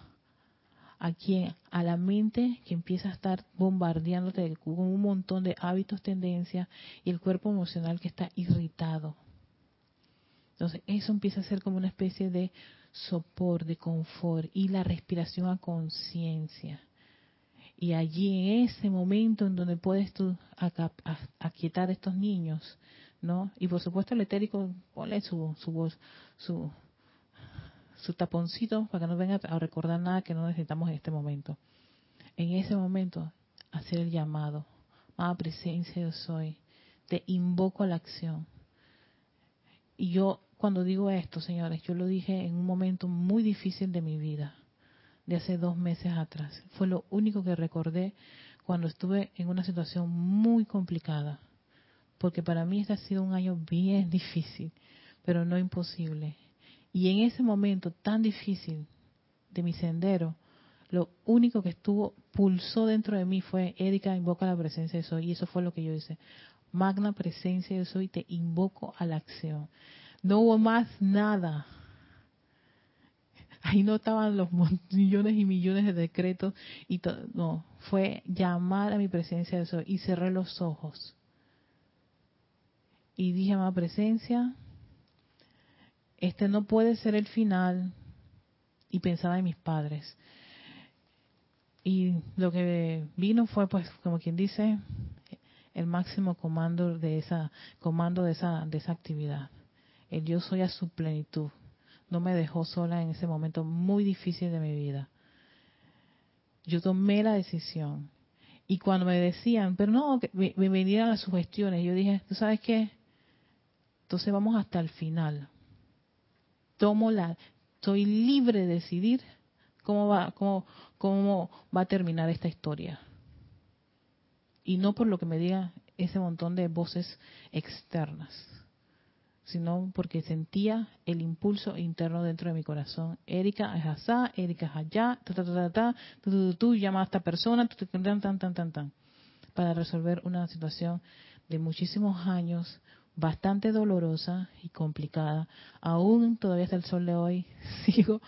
a quien a la mente que empieza a estar bombardeándote con un montón de hábitos, tendencias y el cuerpo emocional que está irritado. Entonces, eso empieza a ser como una especie de sopor, de confort y la respiración a conciencia. Y allí en ese momento en donde puedes tú aquietar a estos niños, ¿no? Y por supuesto el etérico, ponle su, su su, su taponcito para que no venga a recordar nada que no necesitamos en este momento. En ese momento, hacer el llamado. a presencia yo soy. Te invoco a la acción. Y yo, cuando digo esto, señores, yo lo dije en un momento muy difícil de mi vida de hace dos meses atrás. Fue lo único que recordé cuando estuve en una situación muy complicada. Porque para mí este ha sido un año bien difícil, pero no imposible. Y en ese momento tan difícil de mi sendero, lo único que estuvo, pulsó dentro de mí fue, Erika, invoca la presencia de Soy. Y eso fue lo que yo hice. Magna presencia de Soy, te invoco a la acción. No hubo más nada ahí no estaban los millones y millones de decretos y todo, no, fue llamar a mi presencia y cerré los ojos. Y dije, a presencia, este no puede ser el final. Y pensaba en mis padres. Y lo que vino fue, pues, como quien dice, el máximo comando de esa, comando de esa, de esa actividad. El yo soy a su plenitud no me dejó sola en ese momento muy difícil de mi vida. Yo tomé la decisión. Y cuando me decían, pero no, que me, venían las sugestiones, yo dije, ¿tú sabes qué? Entonces vamos hasta el final. Tomo la, soy libre de decidir cómo va, cómo, cómo va a terminar esta historia. Y no por lo que me diga ese montón de voces externas, sino porque sentía el impulso interno dentro de mi corazón. Erika es asá, Erika es allá, ta, ta, ta, ta, tú, tú, llama a esta persona, tan, tan, tan, tan, tan, para resolver una situación de muchísimos años, bastante dolorosa y complicada. Aún todavía hasta el sol de hoy sigo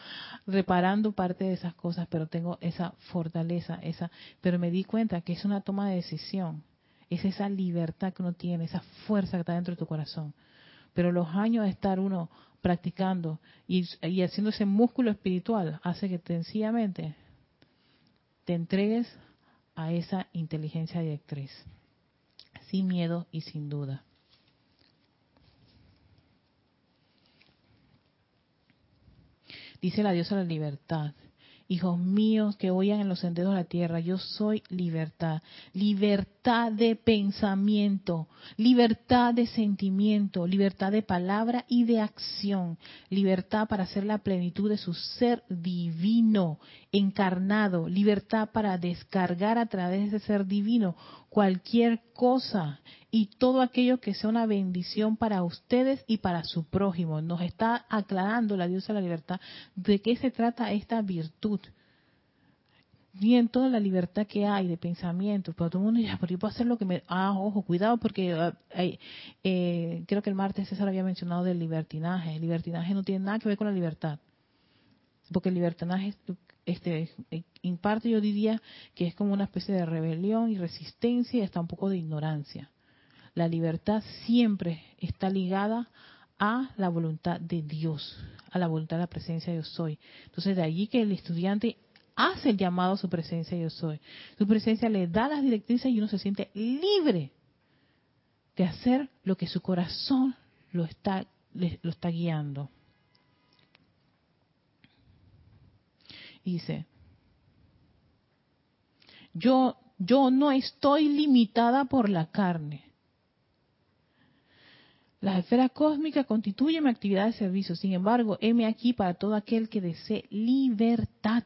reparando parte de esas cosas, pero tengo esa fortaleza, esa, pero me di cuenta que es una toma de decisión. Es esa libertad que uno tiene, esa fuerza que está dentro de tu corazón. Pero los años de estar uno practicando y, haciendo ese músculo espiritual hace que sencillamente te entregues a esa inteligencia directriz, sin miedo y sin duda. Dice la diosa de la libertad, hijos míos que oigan en los senderos de la tierra, yo soy libertad, libertad de pensamiento, libertad de sentimiento, libertad de palabra y de acción, libertad para hacer la plenitud de su ser divino, encarnado, libertad para descargar a través de ese ser divino cualquier cosa y todo aquello que sea una bendición para ustedes y para su prójimo. Nos está aclarando la diosa de la libertad de qué se trata esta virtud en toda la libertad que hay de pensamiento, pero todo el mundo dice, pero yo puedo hacer lo que me... Ah, ojo, cuidado porque ah, eh, creo que el martes César había mencionado del libertinaje. El libertinaje no tiene nada que ver con la libertad. Porque el libertinaje, este, en parte yo diría que es como una especie de rebelión y resistencia y hasta un poco de ignorancia. La libertad siempre está ligada a la voluntad de Dios, a la voluntad de la presencia de Dios soy. Entonces de allí que el estudiante hace el llamado a su presencia yo soy. Su presencia le da las directrices y uno se siente libre de hacer lo que su corazón lo está, lo está guiando. Dice, yo, yo no estoy limitada por la carne. La esfera cósmica constituye mi actividad de servicio. Sin embargo, heme aquí para todo aquel que desee libertad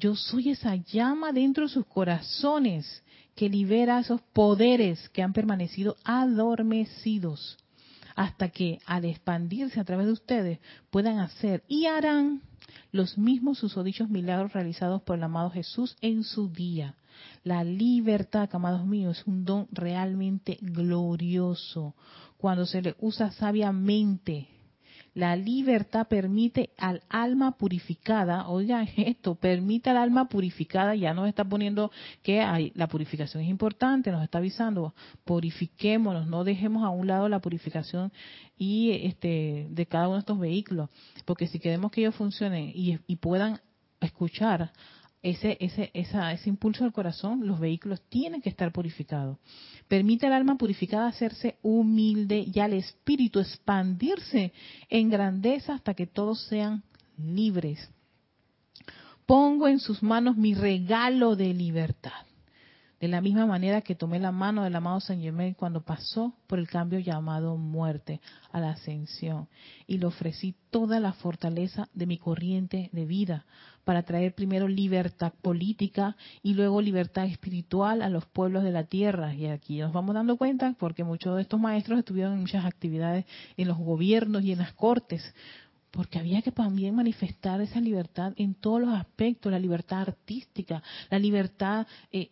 yo soy esa llama dentro de sus corazones que libera esos poderes que han permanecido adormecidos hasta que al expandirse a través de ustedes puedan hacer y harán los mismos susodichos milagros realizados por el amado Jesús en su día. La libertad, amados míos, es un don realmente glorioso cuando se le usa sabiamente la libertad permite al alma purificada, oigan esto, permite al alma purificada, ya nos está poniendo que hay, la purificación es importante, nos está avisando, purifiquémonos, no dejemos a un lado la purificación y este de cada uno de estos vehículos, porque si queremos que ellos funcionen y, y puedan escuchar ese, ese, ese impulso del corazón, los vehículos tienen que estar purificados. Permite al alma purificada hacerse humilde y al espíritu expandirse en grandeza hasta que todos sean libres. Pongo en sus manos mi regalo de libertad. De la misma manera que tomé la mano del amado Saint Germain cuando pasó por el cambio llamado muerte a la ascensión y le ofrecí toda la fortaleza de mi corriente de vida para traer primero libertad política y luego libertad espiritual a los pueblos de la tierra. Y aquí nos vamos dando cuenta porque muchos de estos maestros estuvieron en muchas actividades en los gobiernos y en las cortes porque había que también manifestar esa libertad en todos los aspectos, la libertad artística, la libertad eh,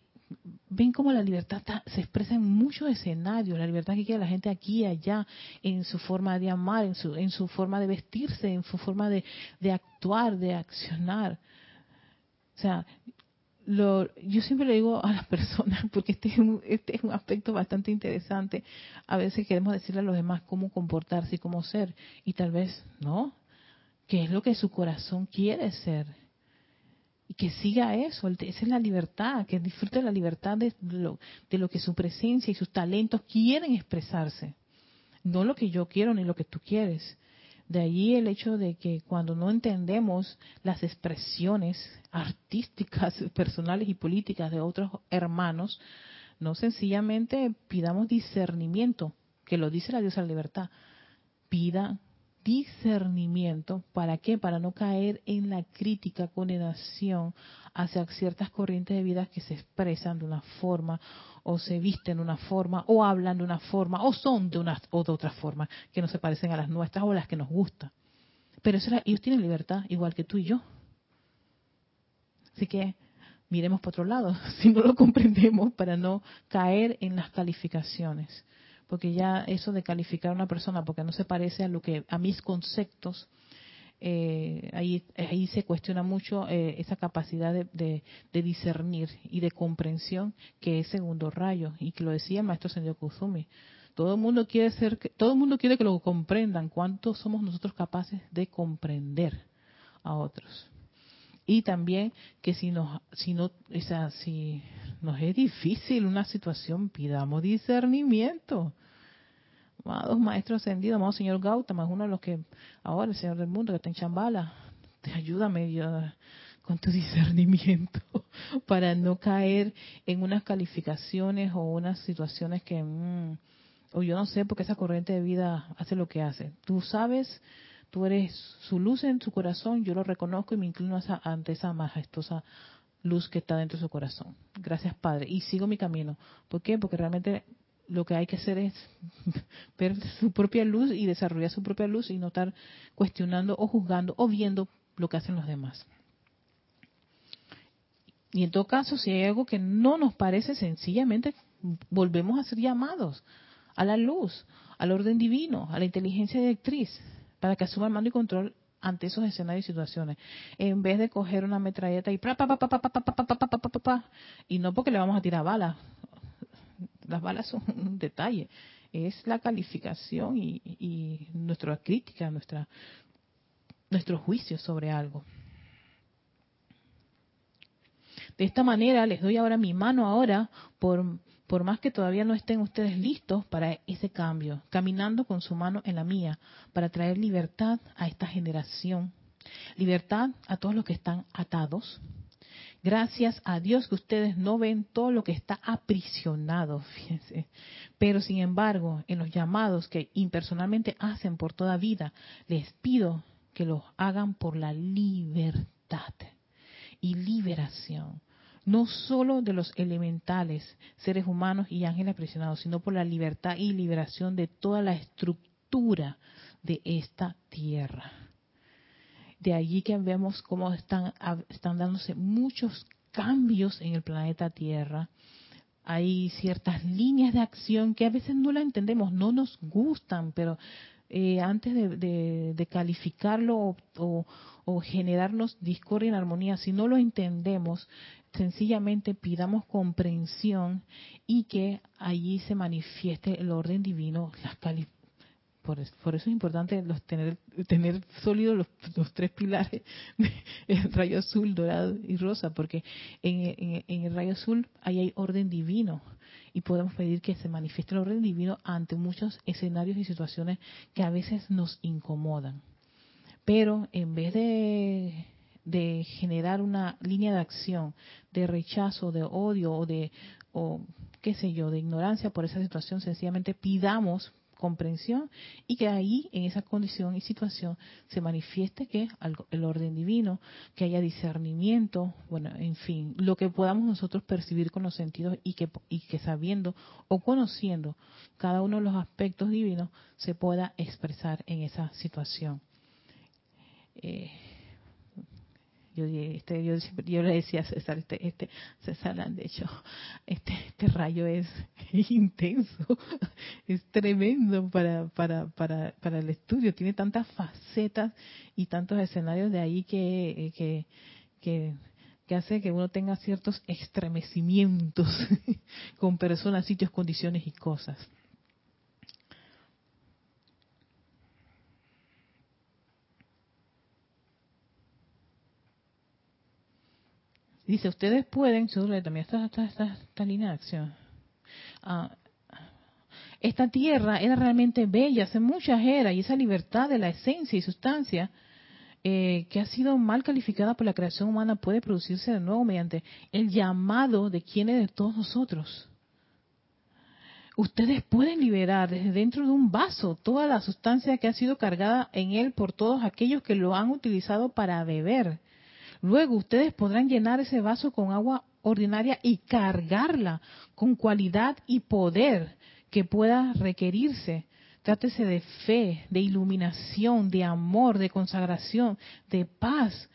ven cómo la libertad se expresa en muchos escenarios, la libertad que quiere la gente aquí y allá, en su forma de amar, en su, en su forma de vestirse, en su forma de, actuar, de accionar. O sea, yo siempre le digo a las personas, porque este es, un, este es un aspecto bastante interesante, a veces queremos decirle a los demás cómo comportarse y cómo ser, y tal vez no, qué es lo que su corazón quiere ser y que siga eso, esa es la libertad, que disfrute la libertad de lo, de lo que su presencia y sus talentos quieren expresarse, no lo que yo quiero ni lo que tú quieres. De ahí el hecho de que cuando no entendemos las expresiones artísticas, personales y políticas de otros hermanos, no sencillamente pidamos discernimiento, que lo dice la diosa libertad, pida discernimiento. ¿Para qué? Para no caer en la crítica, condenación hacia ciertas corrientes de vida que se expresan de una forma o se visten de una forma o hablan de una forma o son de una o de otra forma que no se parecen a las nuestras o las que nos gustan. Pero eso ellos tienen libertad igual que tú y yo. Así que miremos por otro lado, si no lo comprendemos, para no caer en las calificaciones. Porque ya eso de calificar a una persona porque no se parece a lo que a mis conceptos, eh, ahí, ahí se cuestiona mucho eh, esa capacidad de, discernir y de comprensión que es segundo rayo y que lo decía el maestro Sendio Kuzumi. Todo el mundo quiere ser, todo el mundo quiere que lo comprendan. ¿Cuánto somos nosotros capaces de comprender a otros? Y también que si nos si no nos es difícil una situación pidamos discernimiento. Amados maestros ascendidos amado señor Gautama es uno de los que ahora el señor del mundo que está en Chambala te ayúdame con tu discernimiento para no caer en unas calificaciones o unas situaciones que mm, o yo no sé porque esa corriente de vida hace lo que hace. Tú sabes Tú eres su luz en su corazón, yo lo reconozco y me inclino ante esa majestuosa luz que está dentro de su corazón. Gracias, Padre. Y sigo mi camino. ¿Por qué? Porque realmente lo que hay que hacer es ver su propia luz y desarrollar su propia luz y no estar cuestionando o juzgando o viendo lo que hacen los demás. Y en todo caso, si hay algo que no nos parece, sencillamente volvemos a ser llamados a la luz, al orden divino, a la inteligencia directriz para que asuma el mando y control ante esos escenarios y situaciones. En vez de coger una metralleta y y no porque le vamos a tirar balas. Las balas son un detalle. Es la calificación y, y nuestra crítica, nuestra, nuestro juicio sobre algo. De esta manera les doy ahora mi mano ahora por por más que todavía no estén ustedes listos para ese cambio, caminando con su mano en la mía, para traer libertad a esta generación, libertad a todos los que están atados. Gracias a Dios que ustedes no ven todo lo que está aprisionado, fíjense. Pero sin embargo, en los llamados que impersonalmente hacen por toda vida, les pido que los hagan por la libertad y liberación no solo de los elementales, seres humanos y ángeles aprisionados, sino por la libertad y liberación de toda la estructura de esta tierra. De allí que vemos cómo están, dándose muchos cambios en el planeta Tierra. Hay ciertas líneas de acción que a veces no las entendemos, no nos gustan, pero eh, antes de, calificarlo o, o, generarnos discordia en armonía, si no lo entendemos, sencillamente pidamos comprensión y que allí se manifieste el orden divino, las por, eso es importante los tener tener sólidos los, tres pilares del rayo azul, dorado y rosa, porque en, en, el rayo azul ahí hay orden divino y podemos pedir que se manifieste el orden divino ante muchos escenarios y situaciones que a veces nos incomodan. Pero en vez de de generar una línea de acción de rechazo, de odio o de, o qué sé yo, de ignorancia por esa situación, sencillamente pidamos comprensión y que ahí, en esa condición y situación, se manifieste que el orden divino, que haya discernimiento, bueno, en fin, lo que podamos nosotros percibir con los sentidos y que, y que sabiendo o conociendo cada uno de los aspectos divinos se pueda expresar en esa situación. Eh, yo, este, yo, le decía a César, este, este, César, de hecho, este, este rayo es intenso, es tremendo para, para, para, para el estudio, tiene tantas facetas y tantos escenarios de ahí que, que, que, que hace que uno tenga ciertos estremecimientos con personas, sitios, condiciones y cosas. Dice, ustedes pueden, también esta, esta, línea de acción. Ah, esta tierra era realmente bella hace muchas eras y esa libertad de la esencia y sustancia eh, que ha sido mal calificada por la creación humana puede producirse de nuevo mediante el llamado de quienes de todos nosotros. ustedes pueden liberar desde dentro de un vaso toda la sustancia que ha sido cargada en él por todos aquellos que lo han utilizado para beber. Luego ustedes podrán llenar ese vaso con agua ordinaria y cargarla con cualidad y poder que pueda requerirse. Trátese de fe, de iluminación, de amor, de consagración, de paz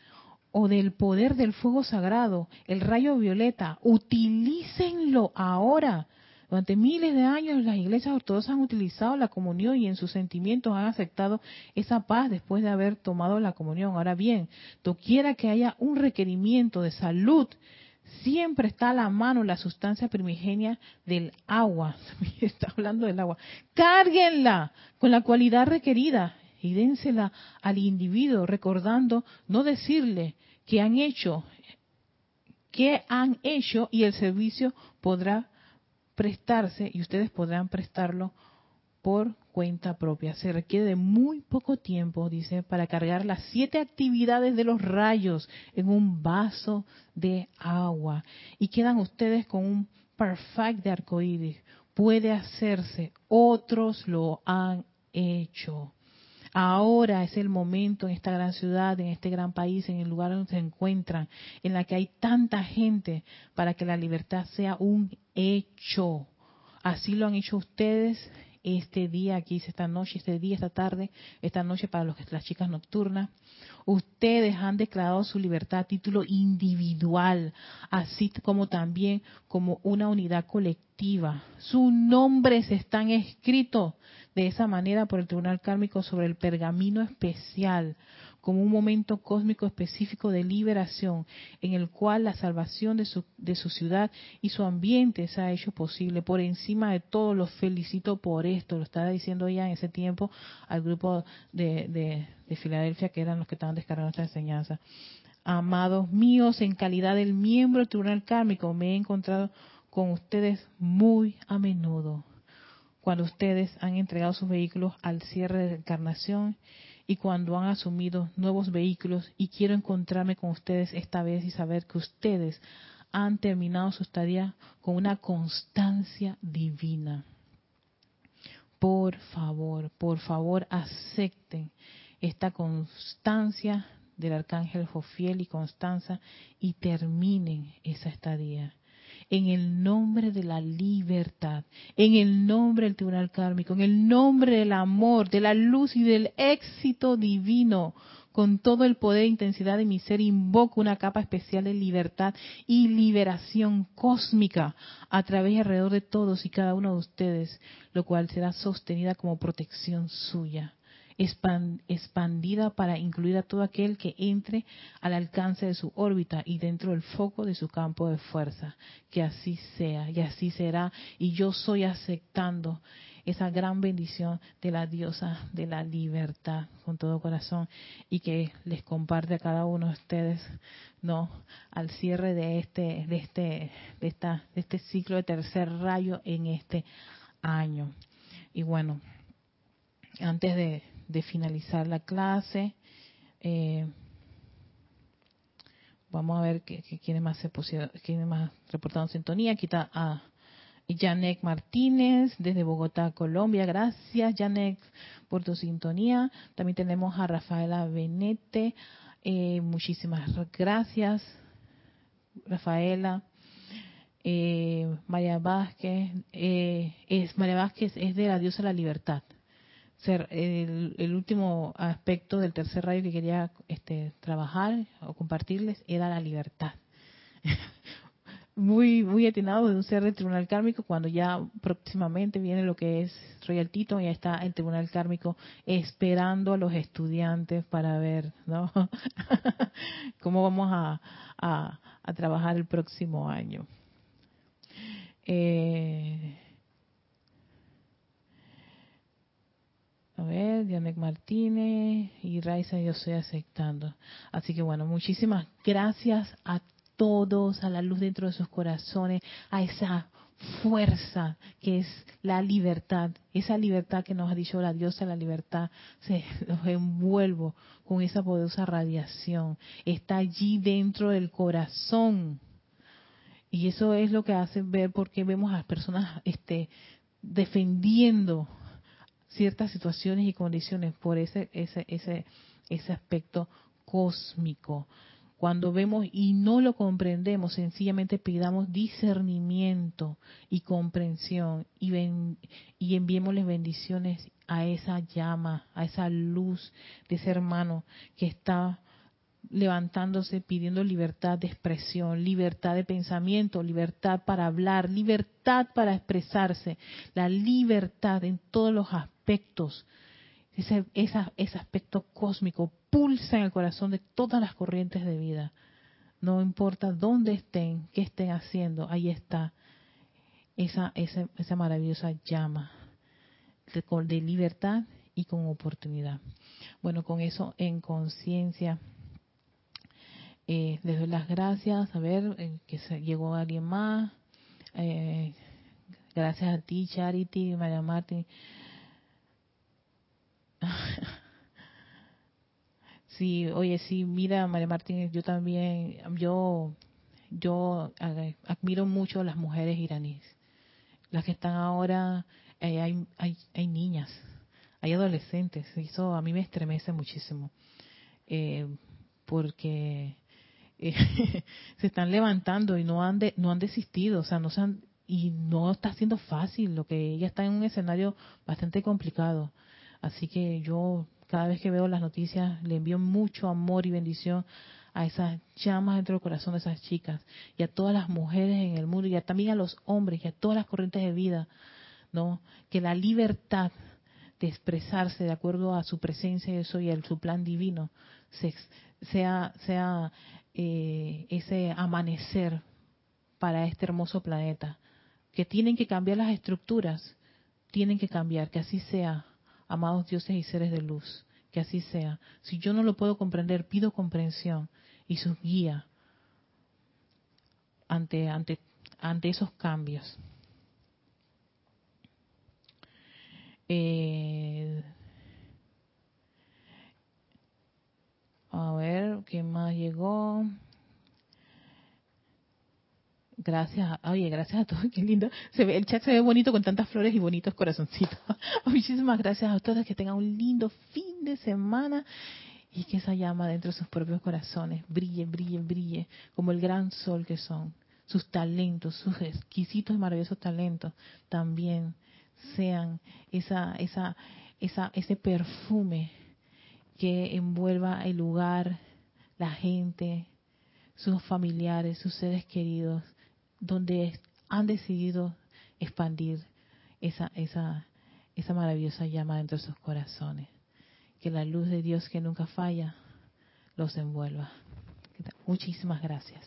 o del poder del fuego sagrado, el rayo violeta. Utilícenlo ahora durante miles de años las iglesias ortodoxas han utilizado la comunión y en sus sentimientos han aceptado esa paz después de haber tomado la comunión. Ahora bien, quiera que haya un requerimiento de salud, siempre está a la mano la sustancia primigenia del agua. Está hablando del agua. Cárguenla con la cualidad requerida y dénsela al individuo recordando no decirle que han hecho, que han hecho y el servicio podrá prestarse y ustedes podrán prestarlo por cuenta propia. Se requiere de muy poco tiempo, dice, para cargar las siete actividades de los rayos en un vaso de agua. Y quedan ustedes con un perfect de arcoíris. Puede hacerse, otros lo han hecho. Ahora es el momento en esta gran ciudad, en este gran país, en el lugar donde se encuentran, en la que hay tanta gente para que la libertad sea un hecho. Así lo han hecho ustedes este día, aquí esta noche, este día, esta tarde, esta noche para los, las chicas nocturnas. Ustedes han declarado su libertad a título individual, así como también como una unidad colectiva. Sus nombres están escritos de esa manera por el Tribunal Kármico sobre el pergamino especial, como un momento cósmico específico de liberación, en el cual la salvación de su, de su ciudad y su ambiente se ha hecho posible. Por encima de todo, los felicito por esto. Lo estaba diciendo ya en ese tiempo al grupo de, de, de Filadelfia, que eran los que estaban descargando esta enseñanza. Amados míos, en calidad del miembro del Tribunal Kármico, me he encontrado con ustedes muy a menudo cuando ustedes han entregado sus vehículos al cierre de encarnación y cuando han asumido nuevos vehículos y quiero encontrarme con ustedes esta vez y saber que ustedes han terminado su estadía con una constancia divina. Por favor, por favor, acepten esta constancia del arcángel Jofiel y Constanza y terminen esa estadía en el nombre de la libertad, en el nombre del tribunal kármico, en el nombre del amor, de la luz y del éxito divino. Con todo el poder e intensidad de mi ser invoco una capa especial de libertad y liberación cósmica a través y alrededor de todos y cada uno de ustedes, lo cual será sostenida como protección suya expandida para incluir a todo aquel que entre al alcance de su órbita y dentro del foco de su campo de fuerza. Que así sea y así será. Y yo soy aceptando esa gran bendición de la diosa de la libertad con todo corazón y que les comparte a cada uno de ustedes no al cierre de este de este de esta de este ciclo de tercer rayo en este año y bueno antes de de finalizar la clase. Eh, vamos a ver quiénes más se pusieron, quiénes más reportaron sintonía. Aquí está a Janek Martínez desde Bogotá, Colombia. Gracias, Janek, por tu sintonía. También tenemos a Rafaela Benete. Eh, muchísimas gracias, Rafaela. Eh, María Vázquez, es María Vázquez es de la diosa de la libertad ser el, último aspecto del tercer rayo que quería este, trabajar o compartirles era la libertad. muy muy atinado de un ser del tribunal kármico cuando ya próximamente viene lo que es Royal Tito y ya está el tribunal kármico esperando a los estudiantes para ver cómo vamos a, a, a trabajar el próximo año. Eh, A ver, Dianek Martínez y Raiza, yo estoy aceptando. Así que bueno, muchísimas gracias a todos, a la luz dentro de sus corazones, a esa fuerza que es la libertad, esa libertad que nos ha dicho la diosa, la libertad, se los envuelvo con esa poderosa radiación, está allí dentro del corazón. Y eso es lo que hace ver porque vemos a las personas este defendiendo ciertas situaciones y condiciones por ese, ese, ese, ese aspecto cósmico. Cuando vemos y no lo comprendemos, sencillamente pidamos discernimiento y comprensión y, ven, y enviémosles bendiciones a esa llama, a esa luz de ese hermano que está levantándose pidiendo libertad de expresión, libertad de pensamiento, libertad para hablar, libertad para expresarse, la libertad en todos los aspectos. Ese, ese aspecto cósmico pulsa en el corazón de todas las corrientes de vida. No importa dónde estén, qué estén haciendo, ahí está esa, esa, esa maravillosa llama de, de libertad y con oportunidad. Bueno, con eso en conciencia eh, les doy las gracias. A ver, eh, que se, llegó alguien más. Eh, gracias a ti, Charity, María Martín. Sí, oye, sí, mira, María Martín, yo también, yo, yo admiro mucho a las mujeres iraníes. Las que están ahora, hay, hay, hay niñas, hay adolescentes. Eso a mí me estremece muchísimo. porque se están levantando y no han no han desistido, o sea, no se han, y no está siendo fácil, lo que ella está en un escenario bastante complicado. Así que yo cada vez que veo las noticias le envío mucho amor y bendición a esas llamas dentro del corazón de esas chicas y a todas las mujeres en el mundo y también a los hombres y a todas las corrientes de vida, ¿no? Que la libertad de expresarse de acuerdo a su presencia y eso y a su plan divino sea sea eh, ese amanecer para este hermoso planeta. Que tienen que cambiar las estructuras, tienen que cambiar, que así sea, amados dioses y seres de luz, que así sea. Si yo no lo puedo comprender, pido comprensión y su guía ante, ante, ante esos cambios. Eh, A ver, ¿quién más llegó? Gracias, oye, gracias a todos, qué lindo. Se ve, el chat se ve bonito con tantas flores y bonitos corazoncitos. Muchísimas gracias a todos, que tengan un lindo fin de semana y que esa llama dentro de sus propios corazones brille, brille, brille, como el gran sol que son. Sus talentos, sus exquisitos y maravillosos talentos también sean esa, esa, esa, ese perfume que envuelva el lugar, la gente, sus familiares, sus seres queridos, donde han decidido expandir esa, esa, esa maravillosa llama dentro de sus corazones. Que la luz de Dios que nunca falla los envuelva. Muchísimas gracias.